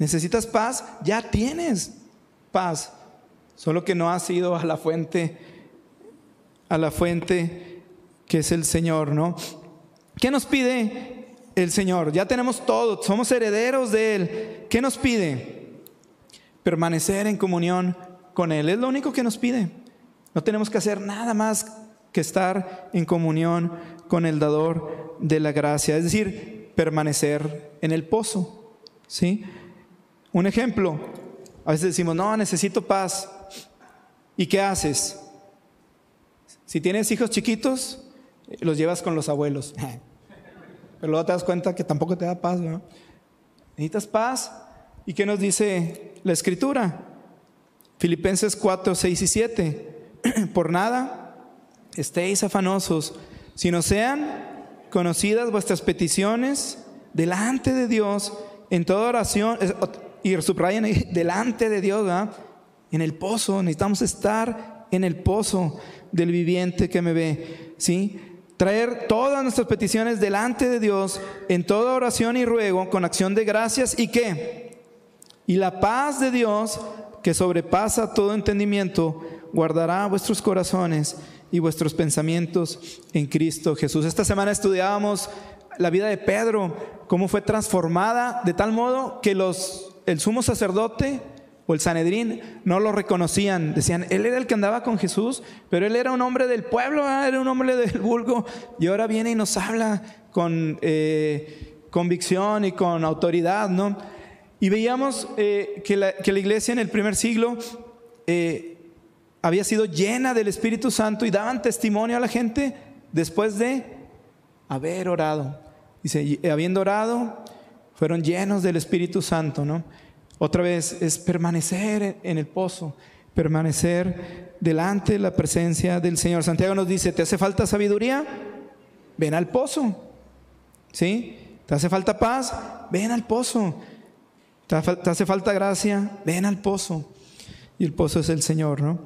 ¿Necesitas paz? Ya tienes paz. Solo que no has ido a la fuente, a la fuente que es el Señor, ¿no? ¿Qué nos pide el Señor. Ya tenemos todo, somos herederos de Él. ¿Qué nos pide? Permanecer en comunión con Él. Es lo único que nos pide. No tenemos que hacer nada más que estar en comunión con el dador de la gracia. Es decir, permanecer en el pozo. ¿Sí? Un ejemplo. A veces decimos, no, necesito paz. ¿Y qué haces? Si tienes hijos chiquitos, los llevas con los abuelos. Pero luego te das cuenta que tampoco te da paz, ¿no? Necesitas paz. ¿Y qué nos dice la escritura? Filipenses 4, 6 y 7. Por nada estéis afanosos, sino sean conocidas vuestras peticiones delante de Dios en toda oración. Y subrayan delante de Dios. En el pozo, necesitamos estar en el pozo del viviente que me ve, ¿sí? traer todas nuestras peticiones delante de Dios en toda oración y ruego con acción de gracias y qué? Y la paz de Dios que sobrepasa todo entendimiento guardará vuestros corazones y vuestros pensamientos en Cristo Jesús. Esta semana estudiábamos la vida de Pedro, cómo fue transformada de tal modo que los el sumo sacerdote o el Sanedrín no lo reconocían. Decían, él era el que andaba con Jesús, pero él era un hombre del pueblo, era un hombre del vulgo, y ahora viene y nos habla con eh, convicción y con autoridad, ¿no? Y veíamos eh, que, la, iglesia en el primer siglo eh, había sido llena del Espíritu Santo y daban testimonio a la gente después de haber orado. Dice, habiendo orado, fueron llenos del Espíritu Santo, ¿no? Otra vez es permanecer en el pozo, permanecer delante de la presencia del Señor. Santiago nos dice, ¿te hace falta sabiduría? Ven al pozo. ¿Sí? ¿Te hace falta paz? Ven al pozo. ¿Te hace falta gracia? Ven al pozo. Y el pozo es el Señor, ¿no?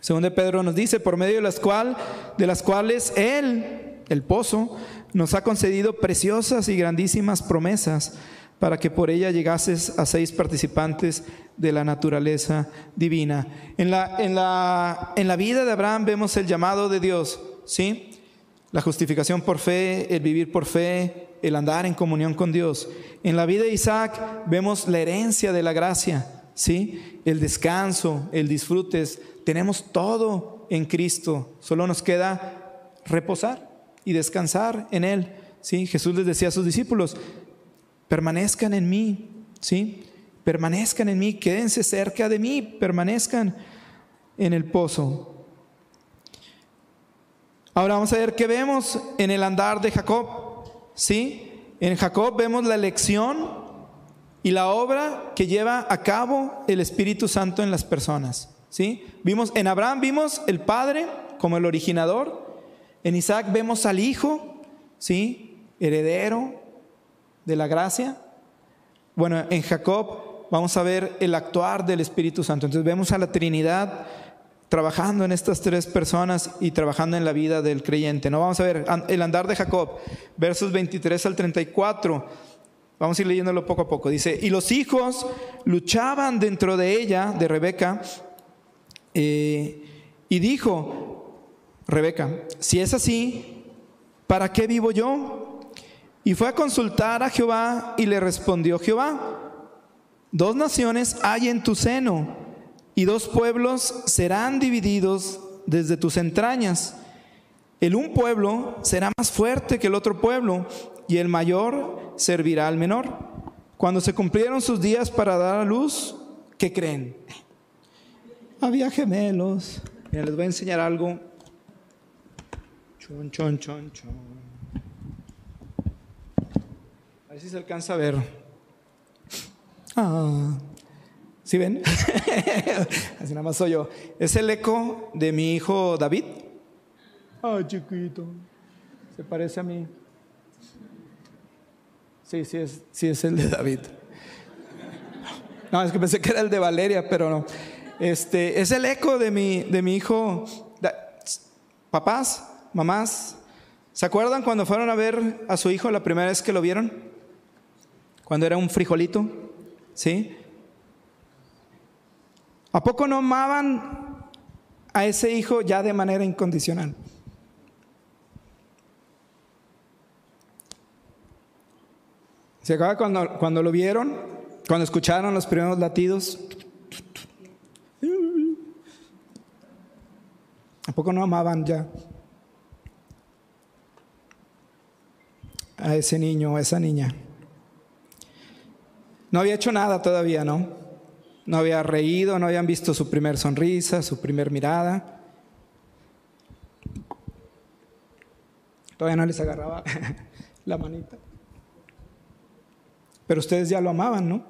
Según Pedro nos dice, por medio de las, cual, de las cuales Él, el pozo, nos ha concedido preciosas y grandísimas promesas para que por ella llegases a seis participantes de la naturaleza divina. En la, en la, en la vida de Abraham vemos el llamado de Dios, ¿sí? La justificación por fe, el vivir por fe, el andar en comunión con Dios. En la vida de Isaac vemos la herencia de la gracia, ¿sí? El descanso, el disfrute. Tenemos todo en Cristo, solo nos queda reposar y descansar en Él. ¿sí? Jesús les decía a sus discípulos, permanezcan en mí, ¿sí? Permanezcan en mí, quédense cerca de mí, permanezcan en el pozo. Ahora vamos a ver qué vemos en el andar de Jacob, ¿sí? En Jacob vemos la elección y la obra que lleva a cabo el Espíritu Santo en las personas, ¿sí? Vimos en Abraham vimos el padre como el originador, en Isaac vemos al hijo, ¿sí? Heredero, de la gracia? Bueno, en Jacob vamos a ver el actuar del Espíritu Santo. Entonces vemos a la Trinidad trabajando en estas tres personas y trabajando en la vida del creyente. No vamos a ver el andar de Jacob, versos 23 al 34. Vamos a ir leyéndolo poco a poco. Dice, y los hijos luchaban dentro de ella, de Rebeca, eh, y dijo, Rebeca, si es así, ¿para qué vivo yo? Y fue a consultar a Jehová y le respondió Jehová, dos naciones hay en tu seno y dos pueblos serán divididos desde tus entrañas. El un pueblo será más fuerte que el otro pueblo y el mayor servirá al menor. Cuando se cumplieron sus días para dar a luz, ¿qué creen? Había gemelos. les voy a enseñar algo. Chon, chon, chon, chon. A ver si se alcanza a ver. Ah, ¿sí ven? Así nada más soy yo. Es el eco de mi hijo David. Ay, chiquito. Se parece a mí. Sí, sí es, sí es el de David. No, es que pensé que era el de Valeria, pero no. Este, es el eco de mi, de mi hijo. Papás, mamás, ¿se acuerdan cuando fueron a ver a su hijo la primera vez que lo vieron? cuando era un frijolito, ¿sí? ¿A poco no amaban a ese hijo ya de manera incondicional? Se acaba cuando, cuando lo vieron, cuando escucharon los primeros latidos. ¿A poco no amaban ya a ese niño o a esa niña? No había hecho nada todavía, ¿no? No había reído, no habían visto su primer sonrisa, su primer mirada. Todavía no les agarraba la manita. Pero ustedes ya lo amaban, ¿no?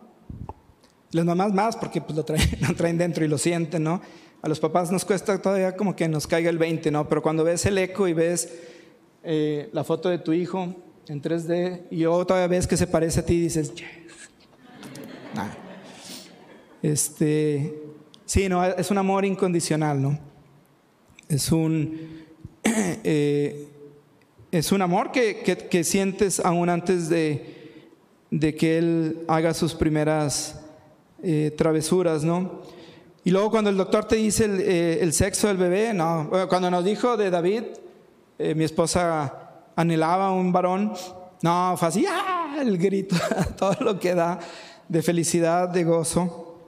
Las mamás más porque pues lo traen, dentro y lo sienten, ¿no? A los papás nos cuesta todavía como que nos caiga el 20, ¿no? Pero cuando ves el eco y ves eh, la foto de tu hijo en 3D y luego todavía ves que se parece a ti dices, yes. Este, sí, no, es un amor incondicional, ¿no? Es un, eh, es un amor que, que, sientes aún antes de, de, que Él haga sus primeras eh, travesuras, ¿no? Y luego cuando el doctor te dice el, eh, sexo del bebé, no, cuando nos dijo de David, mi esposa anhelaba un varón, no, fue así, ¡ah! el grito, todo lo que da de felicidad, de gozo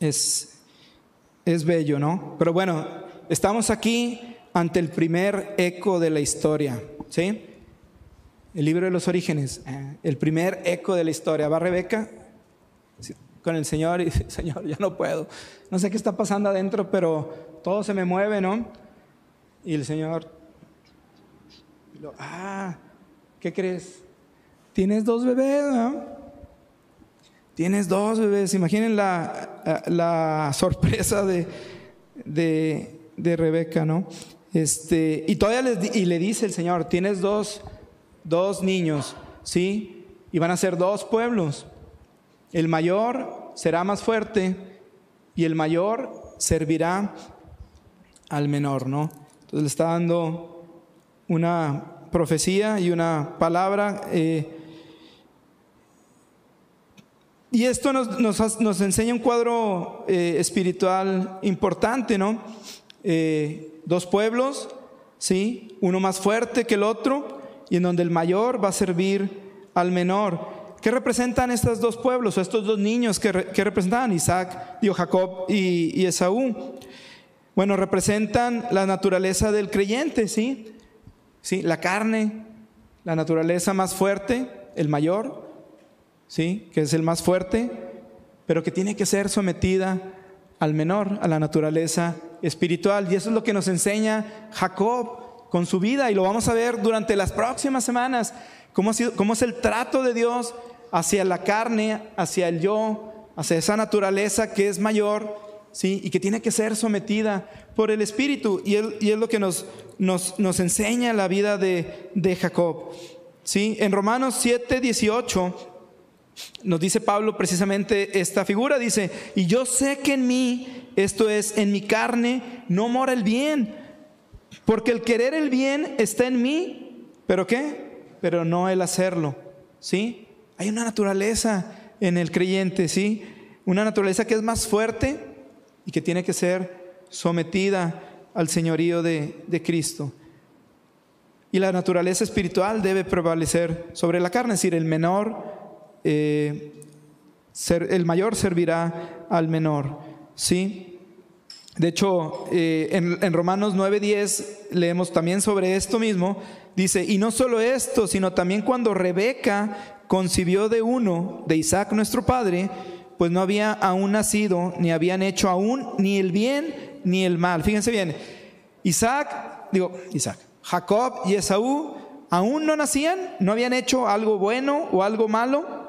es, es bello, ¿no? Pero bueno, estamos aquí ante el primer eco de la historia, ¿sí? El libro de los orígenes, eh, el primer eco de la historia. Va Rebeca con el Señor y dice, Señor, ya no puedo. No sé qué está pasando adentro, pero todo se me mueve, ¿no? Y el Señor, ah, ¿qué crees? Tienes dos bebés, ¿no? Tienes dos bebés. Imaginen la, la sorpresa de, de, Rebeca, ¿no? Este, y todavía y le dice el Señor, tienes dos, dos niños, ¿sí? Y van a ser dos pueblos. El mayor será más fuerte y el mayor servirá al menor, ¿no? Entonces le está dando una profecía y una palabra. Eh, y esto nos, nos, enseña un cuadro eh, espiritual importante, ¿no? Eh, dos pueblos, ¿sí? Uno más fuerte que el otro y en donde el mayor va a servir al menor. ¿Qué representan estos dos pueblos o estos dos niños que, que representan Isaac, Dios Jacob y, y, Esaú? Bueno, representan la naturaleza del creyente, ¿sí? ¿Sí? La carne, la naturaleza más fuerte, el mayor, ¿sí? que es el más fuerte, pero que tiene que ser sometida al menor, a la naturaleza espiritual. Y eso es lo que nos enseña Jacob con su vida y lo vamos a ver durante las próximas semanas, cómo, cómo es el trato de Dios hacia la carne, hacia el yo, hacia esa naturaleza que es mayor, ¿sí? y que tiene que ser sometida por el Espíritu. Y, es lo que nos, nos, nos enseña la vida de, de Jacob. ¿sí? En Romanos 7, 18 nos dice Pablo precisamente esta figura, dice, y yo sé que en mí, esto es, en mi carne, no mora el bien, porque el querer el bien está en mí, pero ¿qué? Pero no el hacerlo, ¿sí? Hay una naturaleza en el creyente, ¿sí? Una naturaleza que es más fuerte y que tiene que ser sometida al señorío de, de Cristo. Y la naturaleza espiritual debe prevalecer sobre la carne, es decir, el menor eh, el mayor servirá al menor. ¿sí? De hecho, eh, en, en, Romanos 9:10 leemos también sobre esto mismo. Dice, y no solo esto, sino también cuando Rebeca concibió de uno, de Isaac nuestro padre, pues no había aún nacido, ni habían hecho aún ni el bien ni el mal. Fíjense bien, Isaac, digo, Isaac, Jacob y Esaú aún no nacían, no habían hecho algo bueno o algo malo,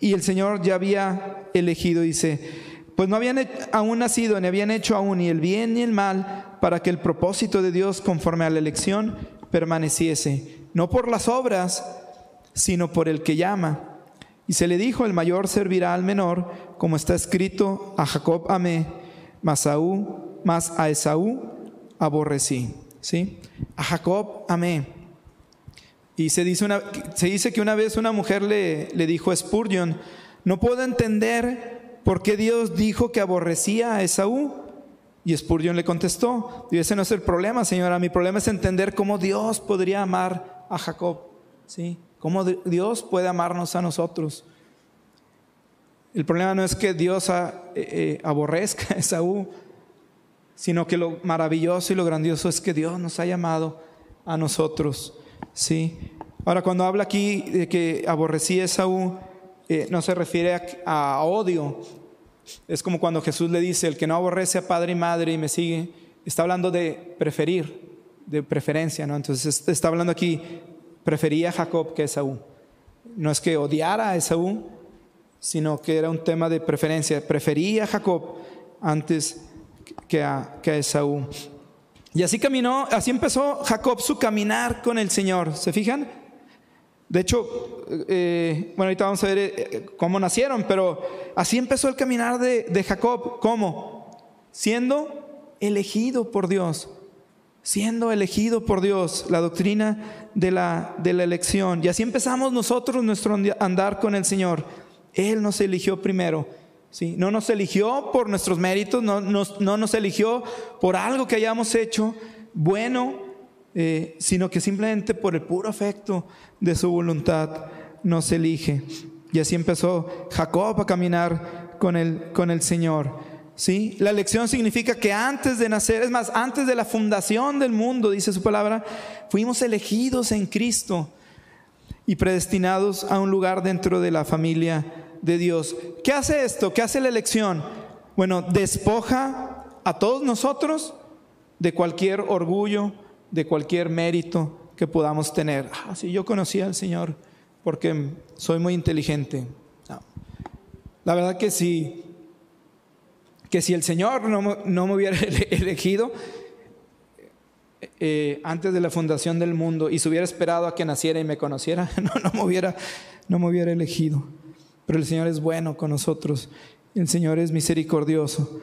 y el Señor ya había elegido, dice, pues no habían aún nacido, ni habían hecho aún ni el bien ni el mal, para que el propósito de Dios conforme a la elección permaneciese, no por las obras, sino por el que llama. Y se le dijo, el mayor servirá al menor, como está escrito, a Jacob amé, mas a, mas a Esaú aborrecí. ¿Sí? A Jacob amé. Y se dice, una, se dice que una vez una mujer le, le dijo a Spurgeon, no puedo entender por qué Dios dijo que aborrecía a Esaú. Y Spurgeon le contestó, y ese no es el problema, señora, mi problema es entender cómo Dios podría amar a Jacob, ¿sí? Cómo Dios puede amarnos a nosotros. El problema no es que Dios eh, eh, aborrezca a Esaú, sino que lo maravilloso y lo grandioso es que Dios nos ha llamado a nosotros. ¿sí? Ahora, cuando habla aquí de que aborrecía a Esaú, eh, no se refiere a, odio. Es como cuando Jesús le dice, el que no aborrece a padre y madre y me sigue, está hablando de preferir, de preferencia, ¿no? Entonces está hablando aquí, prefería a Jacob que a Esaú. No es que odiara a Esaú, sino que era un tema de preferencia. Prefería a Jacob antes que a, que a Esaú. Y así caminó, así empezó Jacob su caminar con el Señor. ¿Se fijan? De hecho, eh, bueno, ahorita vamos a ver eh, cómo nacieron, pero así empezó el caminar de, de Jacob. ¿Cómo? Siendo elegido por Dios siendo elegido por Dios, la doctrina de la, de la elección. Y así empezamos nosotros nuestro andar con el Señor. Él nos eligió primero. ¿sí? No nos eligió por nuestros méritos, no, no nos eligió por algo que hayamos hecho bueno, eh, sino que simplemente por el puro afecto de su voluntad nos elige. Y así empezó Jacob a caminar con el, con el Señor. ¿Sí? La elección significa que antes de nacer, es más, antes de la fundación del mundo, dice su palabra, fuimos elegidos en Cristo y predestinados a un lugar dentro de la familia de Dios. ¿Qué hace esto? ¿Qué hace la elección? Bueno, despoja a todos nosotros de cualquier orgullo, de cualquier mérito que podamos tener. Ah, si yo conocí al Señor porque soy muy inteligente. La verdad que si que si el Señor no, me hubiera elegido eh, antes de la fundación del mundo y se hubiera esperado a que naciera y me conociera, no, no, me hubiera, no me hubiera elegido. Pero el Señor es bueno con nosotros, el Señor es misericordioso.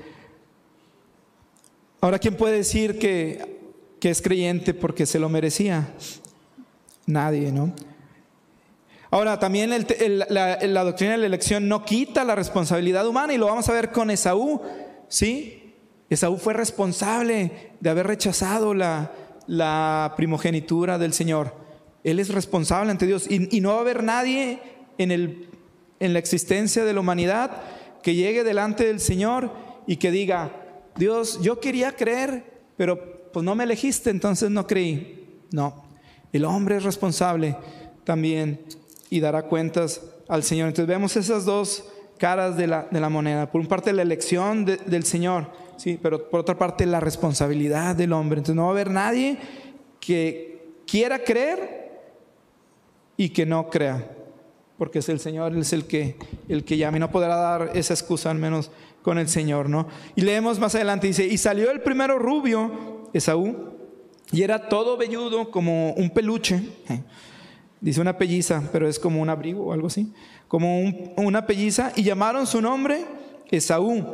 Ahora, ¿quién puede decir que, que es creyente porque se lo merecía? Nadie, ¿no? Ahora, también la, doctrina de la elección no quita la responsabilidad humana y lo vamos a ver con Esaú, ¿sí? Esaú fue responsable de haber rechazado la, primogenitura del Señor. Él es responsable ante Dios y, no va a haber nadie en, en la existencia de la humanidad que llegue delante del Señor y que diga, Dios, yo quería creer, pero pues no me elegiste, entonces no creí. No, el hombre es responsable también y dará cuentas al Señor. Entonces vemos esas dos caras de la, de la moneda. Por una parte la elección del Señor, sí, pero por otra parte la responsabilidad del hombre. Entonces no va a haber nadie que quiera creer y que no crea, porque es el Señor, es el que, el que llama y no podrá dar esa excusa al menos con el Señor, ¿no? Y leemos más adelante, dice, y salió el primero rubio, Esaú, y era todo velludo como un peluche. Dice una pelliza, pero es como un abrigo o algo así. Como una pelliza. Y llamaron su nombre Esaú.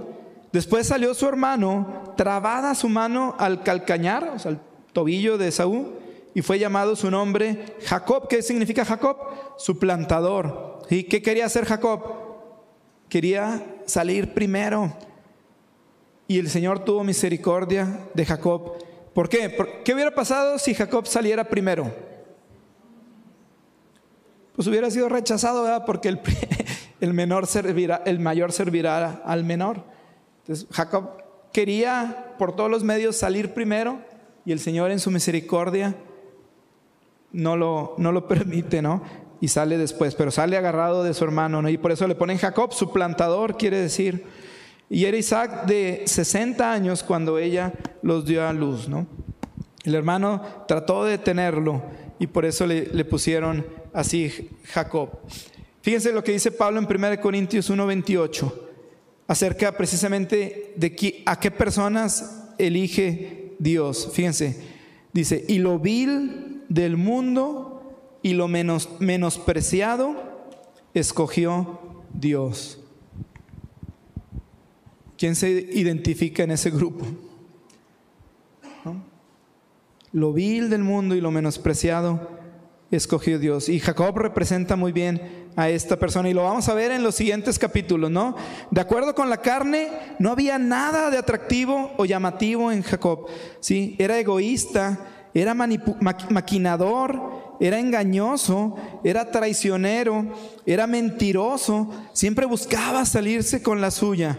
Después salió su hermano, trabada su mano al calcañar, o sea, al tobillo de Esaú, y fue llamado su nombre Jacob. ¿Qué significa Jacob? Suplantador. ¿Y qué quería hacer Jacob? Quería salir primero. Y el Señor tuvo misericordia de Jacob. ¿Por qué? ¿Qué hubiera pasado si Jacob saliera primero? Pues hubiera sido rechazado, ¿verdad? Porque el, menor servirá, el mayor servirá al menor. Entonces Jacob quería por todos los medios salir primero y el Señor en su misericordia no lo, no lo permite, ¿no? Y sale después, pero sale agarrado de su hermano, ¿no? Y por eso le ponen Jacob, su plantador, quiere decir. Y era Isaac de 60 años cuando ella los dio a luz, ¿no? El hermano trató de detenerlo y por eso le, le pusieron así Jacob. Fíjense lo que dice Pablo en 1 Corintios 1:28 acerca precisamente de a qué personas elige Dios. Fíjense, dice, y lo vil del mundo y lo menos, menospreciado escogió Dios. ¿Quién se identifica en ese grupo? Lo vil del mundo y lo menospreciado escogió Dios. Y Jacob representa muy bien a esta persona y lo vamos a ver en los siguientes capítulos, ¿no? De acuerdo con la carne, no había nada de atractivo o llamativo en Jacob, ¿sí? Era egoísta, era maquinador, era engañoso, era traicionero, era mentiroso, siempre buscaba salirse con la suya.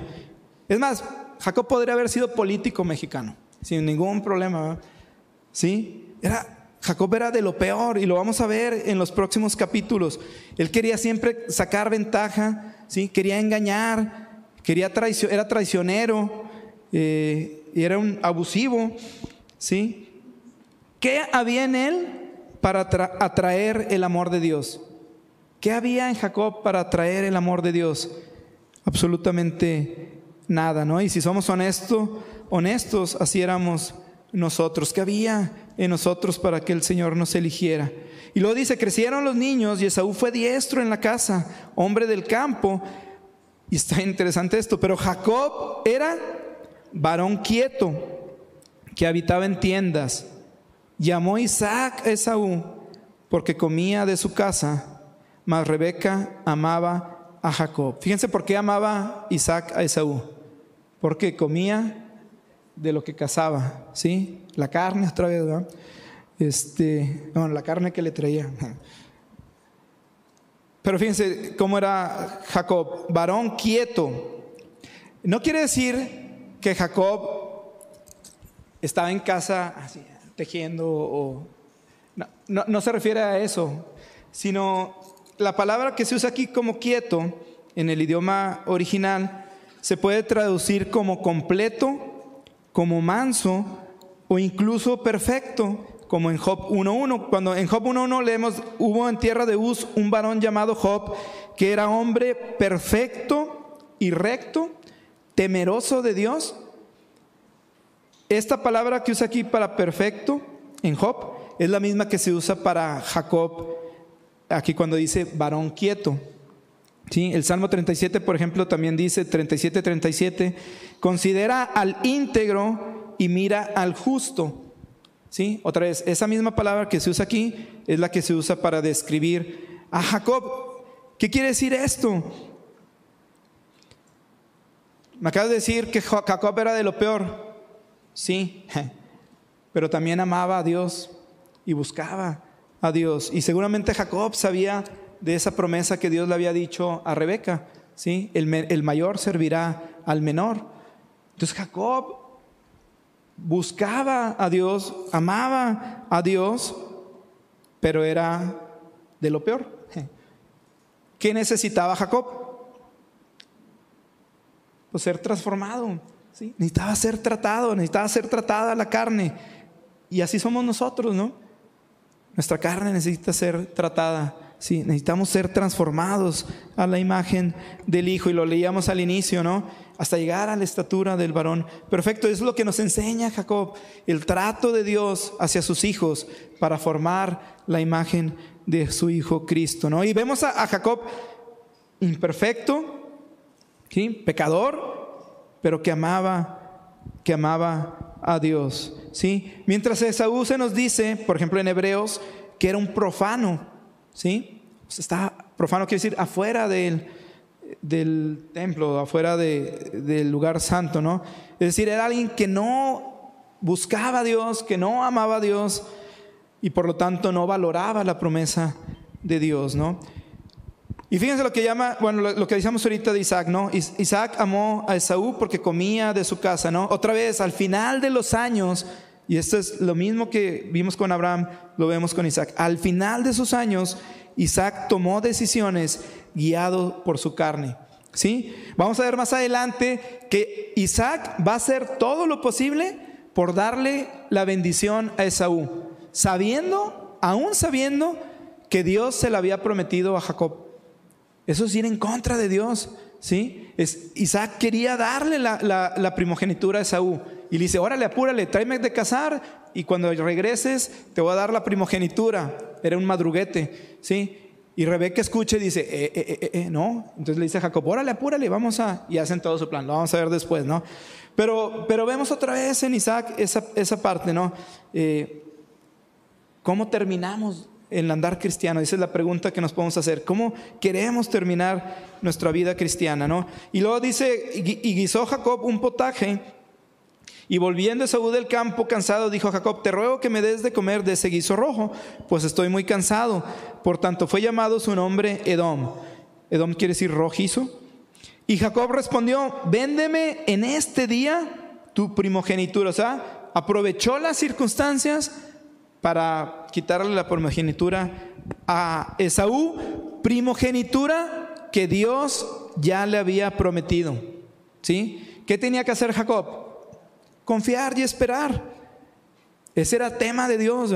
Es más, Jacob podría haber sido político mexicano, sin ningún problema, ¿sí? Era Jacob era de lo peor y lo vamos a ver en los próximos capítulos. Él quería siempre sacar ventaja, ¿sí? quería engañar, quería era traicionero, eh, y era un abusivo. ¿sí? ¿Qué había en él para atraer el amor de Dios? ¿Qué había en Jacob para atraer el amor de Dios? Absolutamente nada, ¿no? Y si somos honestos, honestos, así éramos nosotros. ¿Qué había en nosotros para que el Señor nos eligiera? Y luego dice, crecieron los niños y Esaú fue diestro en la casa, hombre del campo. Y está interesante esto, pero Jacob era varón quieto, que habitaba en tiendas. Llamó Isaac a Esaú porque comía de su casa, mas Rebeca amaba a Jacob. Fíjense por qué amaba Isaac a Esaú. Porque comía de lo que cazaba, ¿sí? La carne otra vez, ¿verdad? Este, bueno, la carne que le traía. Pero fíjense cómo era Jacob, varón quieto. No quiere decir que Jacob estaba en casa así, tejiendo o... No, no se refiere a eso, sino la palabra que se usa aquí como quieto en el idioma original se puede traducir como completo, como manso o incluso perfecto como en Job 1.1. Cuando en Job 1.1 leemos, hubo en tierra de Uz un varón llamado Job, que era hombre perfecto y recto, temeroso de Dios. Esta palabra que usa aquí para perfecto en Job es la misma que se usa para Jacob aquí cuando dice varón quieto. ¿Sí? El Salmo 37, por ejemplo, también dice 37, 37, considera al íntegro y mira al justo. ¿Sí? Otra vez, esa misma palabra que se usa aquí es la que se usa para describir a Jacob. ¿Qué quiere decir esto? Me acabo de decir que Jacob era de lo peor. Sí, pero también amaba a Dios y buscaba a Dios. Y seguramente Jacob sabía de esa promesa que Dios le había dicho a Rebeca. ¿sí? El, el mayor servirá al menor. Entonces Jacob buscaba a Dios, amaba a Dios, pero era de lo peor. ¿Qué necesitaba Jacob? Pues ser transformado. ¿sí? Necesitaba ser tratado, necesitaba ser tratada la carne. Y así somos nosotros, ¿no? Nuestra carne necesita ser tratada. Sí, necesitamos ser transformados a la imagen del Hijo. Y lo leíamos al inicio, ¿no? hasta llegar a la estatura del varón perfecto. Es lo que nos enseña Jacob, el trato de Dios hacia sus hijos para formar la imagen de su Hijo Cristo. ¿no? Y vemos a, Jacob imperfecto, pecador, pero que amaba, que amaba a Dios. ¿sí? Mientras Esaú se nos dice, por ejemplo en Hebreos, que era un profano. ¿Sí? está profano quiere decir afuera de él del templo, afuera del lugar santo, ¿no? Es decir, era alguien que no buscaba a Dios, que no amaba a Dios y por lo tanto no valoraba la promesa de Dios, ¿no? Y fíjense lo que llama, bueno, lo, que decíamos ahorita de Isaac, ¿no? Isaac amó a Esaú porque comía de su casa, ¿no? Otra vez, al final de los años, y esto es lo mismo que vimos con Abraham, lo vemos con Isaac, al final de sus años, Isaac tomó decisiones guiado por su carne. ¿Sí? Vamos a ver más adelante que Isaac va a hacer todo lo posible por darle la bendición a Esaú, sabiendo, aún sabiendo que Dios se la había prometido a Jacob. Eso es ir en contra de Dios, ¿sí? Isaac quería darle la, primogenitura a Esaú y le dice, órale, apúrale, tráeme de casar y cuando regreses te voy a dar la primogenitura. Era un madruguete, ¿sí? Y Rebeca escucha y dice, eh, eh, eh, eh, no. Entonces le dice a Jacob, órale, apúrale, vamos a... Y hacen todo su plan, lo vamos a ver después, ¿no? Pero, pero vemos otra vez en Isaac esa, esa parte, ¿no? ¿Cómo terminamos el andar cristiano? Esa es la pregunta que nos podemos hacer. ¿Cómo queremos terminar nuestra vida cristiana, no? Y luego dice, y guisó Jacob un potaje y volviendo Esaú del campo cansado, dijo a Jacob, te ruego que me des de comer de ese guiso rojo, pues estoy muy cansado. Por tanto, fue llamado su nombre Edom. Edom quiere decir rojizo. Y Jacob respondió, véndeme en este día tu primogenitura. O sea, aprovechó las circunstancias para quitarle la primogenitura a Esaú, primogenitura que Dios ya le había prometido. ¿Sí? ¿Qué tenía que hacer Jacob? Confiar y esperar. Ese era tema de Dios.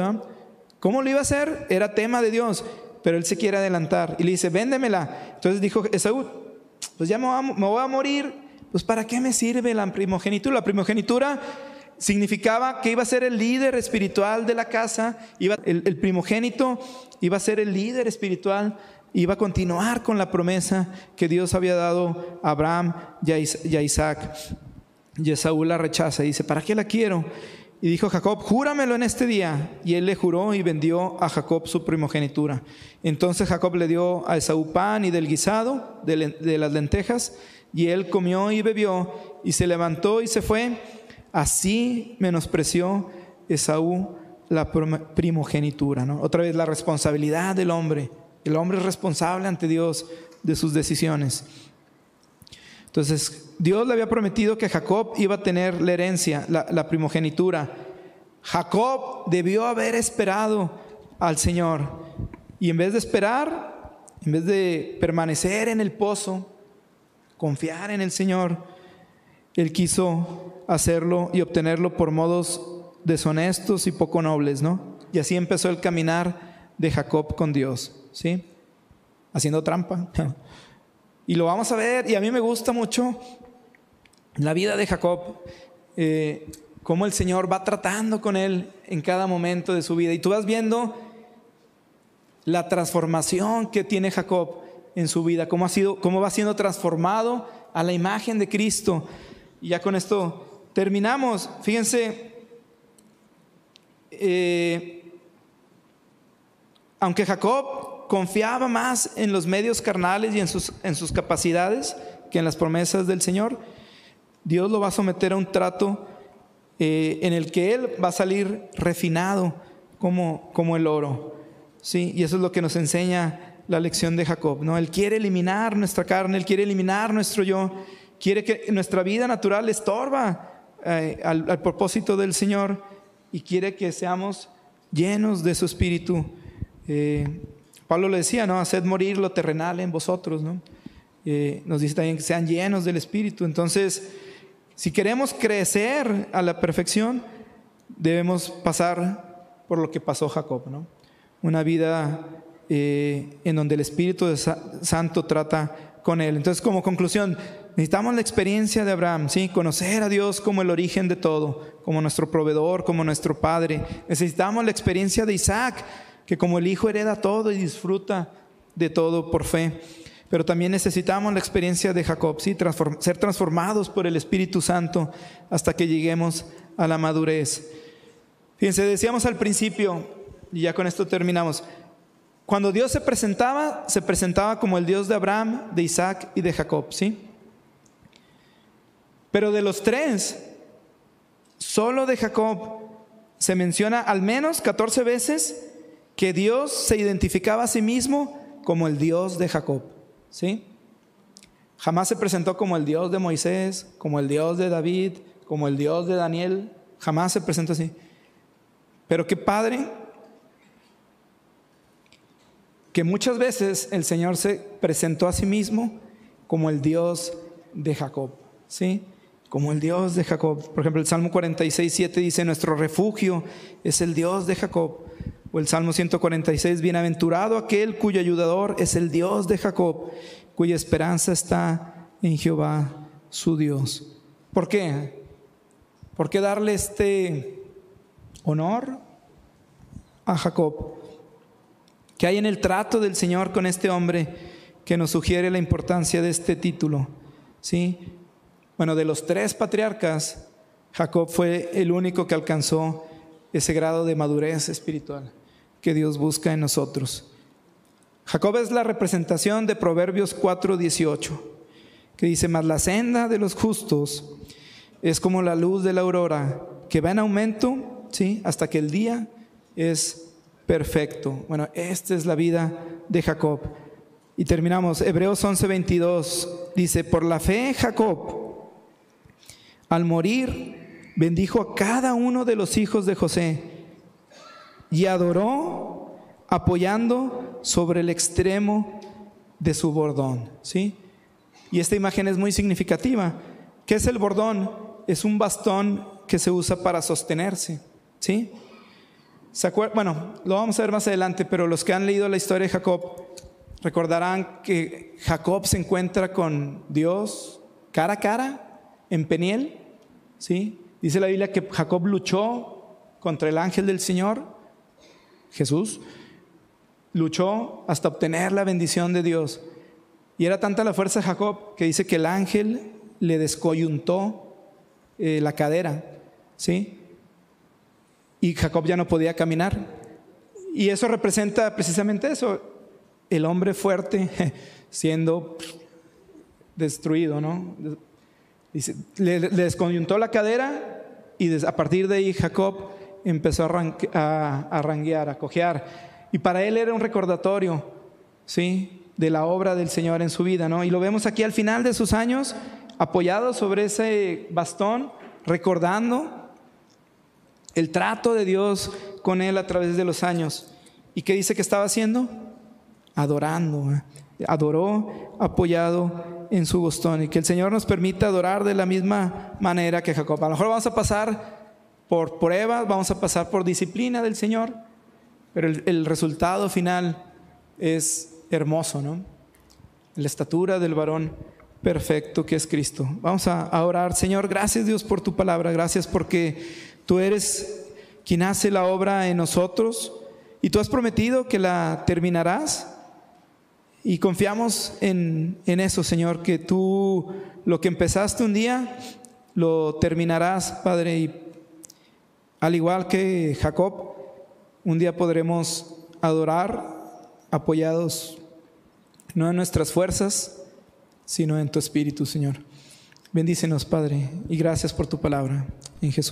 ¿Cómo lo iba a hacer? Era tema de Dios, pero él se quiere adelantar y le dice, véndemela. Entonces dijo Esaú, pues ya me voy a, morir, pues ¿para qué me sirve la primogenitura? La primogenitura significaba que iba a ser el líder espiritual de la casa, iba, el, el primogénito iba a ser el líder espiritual iba a continuar con la promesa que Dios había dado a Abraham y a Isaac. Y Esaú la rechaza y dice, ¿para qué la quiero? Y dijo Jacob, júramelo en este día. Y él le juró y vendió a Jacob su primogenitura. Entonces Jacob le dio a Esaú pan y del guisado, de, las lentejas, y él comió y bebió, y se levantó y se fue. Así menospreció Esaú la primogenitura. ¿no? Otra vez la responsabilidad del hombre el hombre es responsable ante Dios de sus decisiones. Entonces, Dios le había prometido que Jacob iba a tener la herencia, la, primogenitura. Jacob debió haber esperado al Señor. Y en vez de esperar, en vez de permanecer en el pozo, confiar en el Señor, él quiso hacerlo y obtenerlo por modos deshonestos y poco nobles, ¿no? Y así empezó el caminar de Jacob con Dios. ¿sí? Haciendo trampa. Y lo vamos a ver, y a mí me gusta mucho la vida de Jacob, eh, cómo el Señor va tratando con él en cada momento de su vida. Y tú vas viendo la transformación que tiene Jacob en su vida, cómo, ha sido, cómo va siendo transformado a la imagen de Cristo. Y ya con esto terminamos. Fíjense, eh, aunque Jacob confiaba más en los medios carnales y en sus, en sus capacidades que en las promesas del Señor, Dios lo va a someter a un trato eh, en el que Él va a salir refinado como, como el oro. ¿sí? Y eso es lo que nos enseña la lección de Jacob. ¿no? Él quiere eliminar nuestra carne, Él quiere eliminar nuestro yo, quiere que nuestra vida natural estorba eh, al, propósito del Señor y quiere que seamos llenos de su espíritu. Eh, Pablo le decía, ¿no? Haced morir lo terrenal en vosotros, ¿no? Nos dice también que sean llenos del Espíritu. Entonces, si queremos crecer a la perfección, debemos pasar por lo que pasó Jacob, ¿no? Una vida eh, en donde el Espíritu Santo trata con él. Entonces, como conclusión, necesitamos la experiencia de Abraham, ¿sí? Conocer a Dios como el origen de todo, como nuestro proveedor, como nuestro Padre. Necesitamos la experiencia de Isaac que como el Hijo hereda todo y disfruta de todo por fe. Pero también necesitamos la experiencia de Jacob, ¿sí? ser transformados por el Espíritu Santo hasta que lleguemos a la madurez. Fíjense, decíamos al principio, y ya con esto terminamos, cuando Dios se presentaba, se presentaba como el Dios de Abraham, de Isaac y de Jacob, ¿sí? Pero de los tres, solo de Jacob se menciona al menos 14 veces que Dios se identificaba a sí mismo como el Dios de Jacob. ¿Sí? Jamás se presentó como el Dios de Moisés, como el Dios de David, como el Dios de Daniel. Jamás se presentó así. Pero qué padre que muchas veces el Señor se presentó a sí mismo como el Dios de Jacob. ¿Sí? Como el Dios de Jacob. Por ejemplo, el Salmo 46, 7 dice, nuestro refugio es el Dios de Jacob. O el Salmo 146, bienaventurado aquel cuyo ayudador es el Dios de Jacob, cuya esperanza está en Jehová, su Dios. ¿Por qué? ¿Por qué darle este honor a Jacob? ¿Qué hay en el trato del Señor con este hombre que nos sugiere la importancia de este título? ¿Sí? Bueno, de los tres patriarcas, Jacob fue el único que alcanzó ese grado de madurez espiritual que Dios busca en nosotros. Jacob es la representación de Proverbios 4:18, que dice, mas la senda de los justos es como la luz de la aurora, que va en aumento, ¿sí? Hasta que el día es perfecto. Bueno, esta es la vida de Jacob. Y terminamos, Hebreos 11:22 dice, por la fe Jacob, al morir, bendijo a cada uno de los hijos de José y adoró apoyando sobre el extremo de su bordón, ¿sí? Y esta imagen es muy significativa. ¿Qué es el bordón? Es un bastón que se usa para sostenerse, ¿sí? ¿Se Bueno, lo vamos a ver más adelante, pero los que han leído la historia de Jacob recordarán que Jacob se encuentra con Dios cara a cara en Peniel, ¿sí? Dice la Biblia que Jacob luchó contra el ángel del Señor, Jesús, luchó hasta obtener la bendición de Dios. Y era tanta la fuerza de Jacob que dice que el ángel le descoyuntó eh, la cadera, ¿sí? Y Jacob ya no podía caminar. Y eso representa precisamente eso, el hombre fuerte siendo destruido, ¿no? Le, le descoyuntó la cadera y a partir de ahí Jacob empezó a, ranguear, a cojear. Y para él era un recordatorio, ¿sí? De la obra del Señor en su vida, ¿no? Y lo vemos aquí al final de sus años, apoyado sobre ese bastón, recordando el trato de Dios con él a través de los años. ¿Y qué dice que estaba haciendo? Adorando. ¿eh? Adoró apoyado en su bastón. Y que el Señor nos permita adorar de la misma manera que Jacob. A lo mejor vamos a pasar por pruebas, vamos a pasar por disciplina del Señor, pero el, el resultado final es hermoso, ¿no? La estatura del varón perfecto que es Cristo. Vamos a, a orar. Señor, gracias Dios por tu palabra. Gracias porque tú eres quien hace la obra en nosotros y tú has prometido que la terminarás. Y confiamos en, en eso, Señor, que tú lo que empezaste un día lo terminarás, Padre. Y al igual que Jacob, un día podremos adorar apoyados no en nuestras fuerzas, sino en tu Espíritu, Señor. Bendícenos, Padre, y gracias por tu palabra. En Jesús.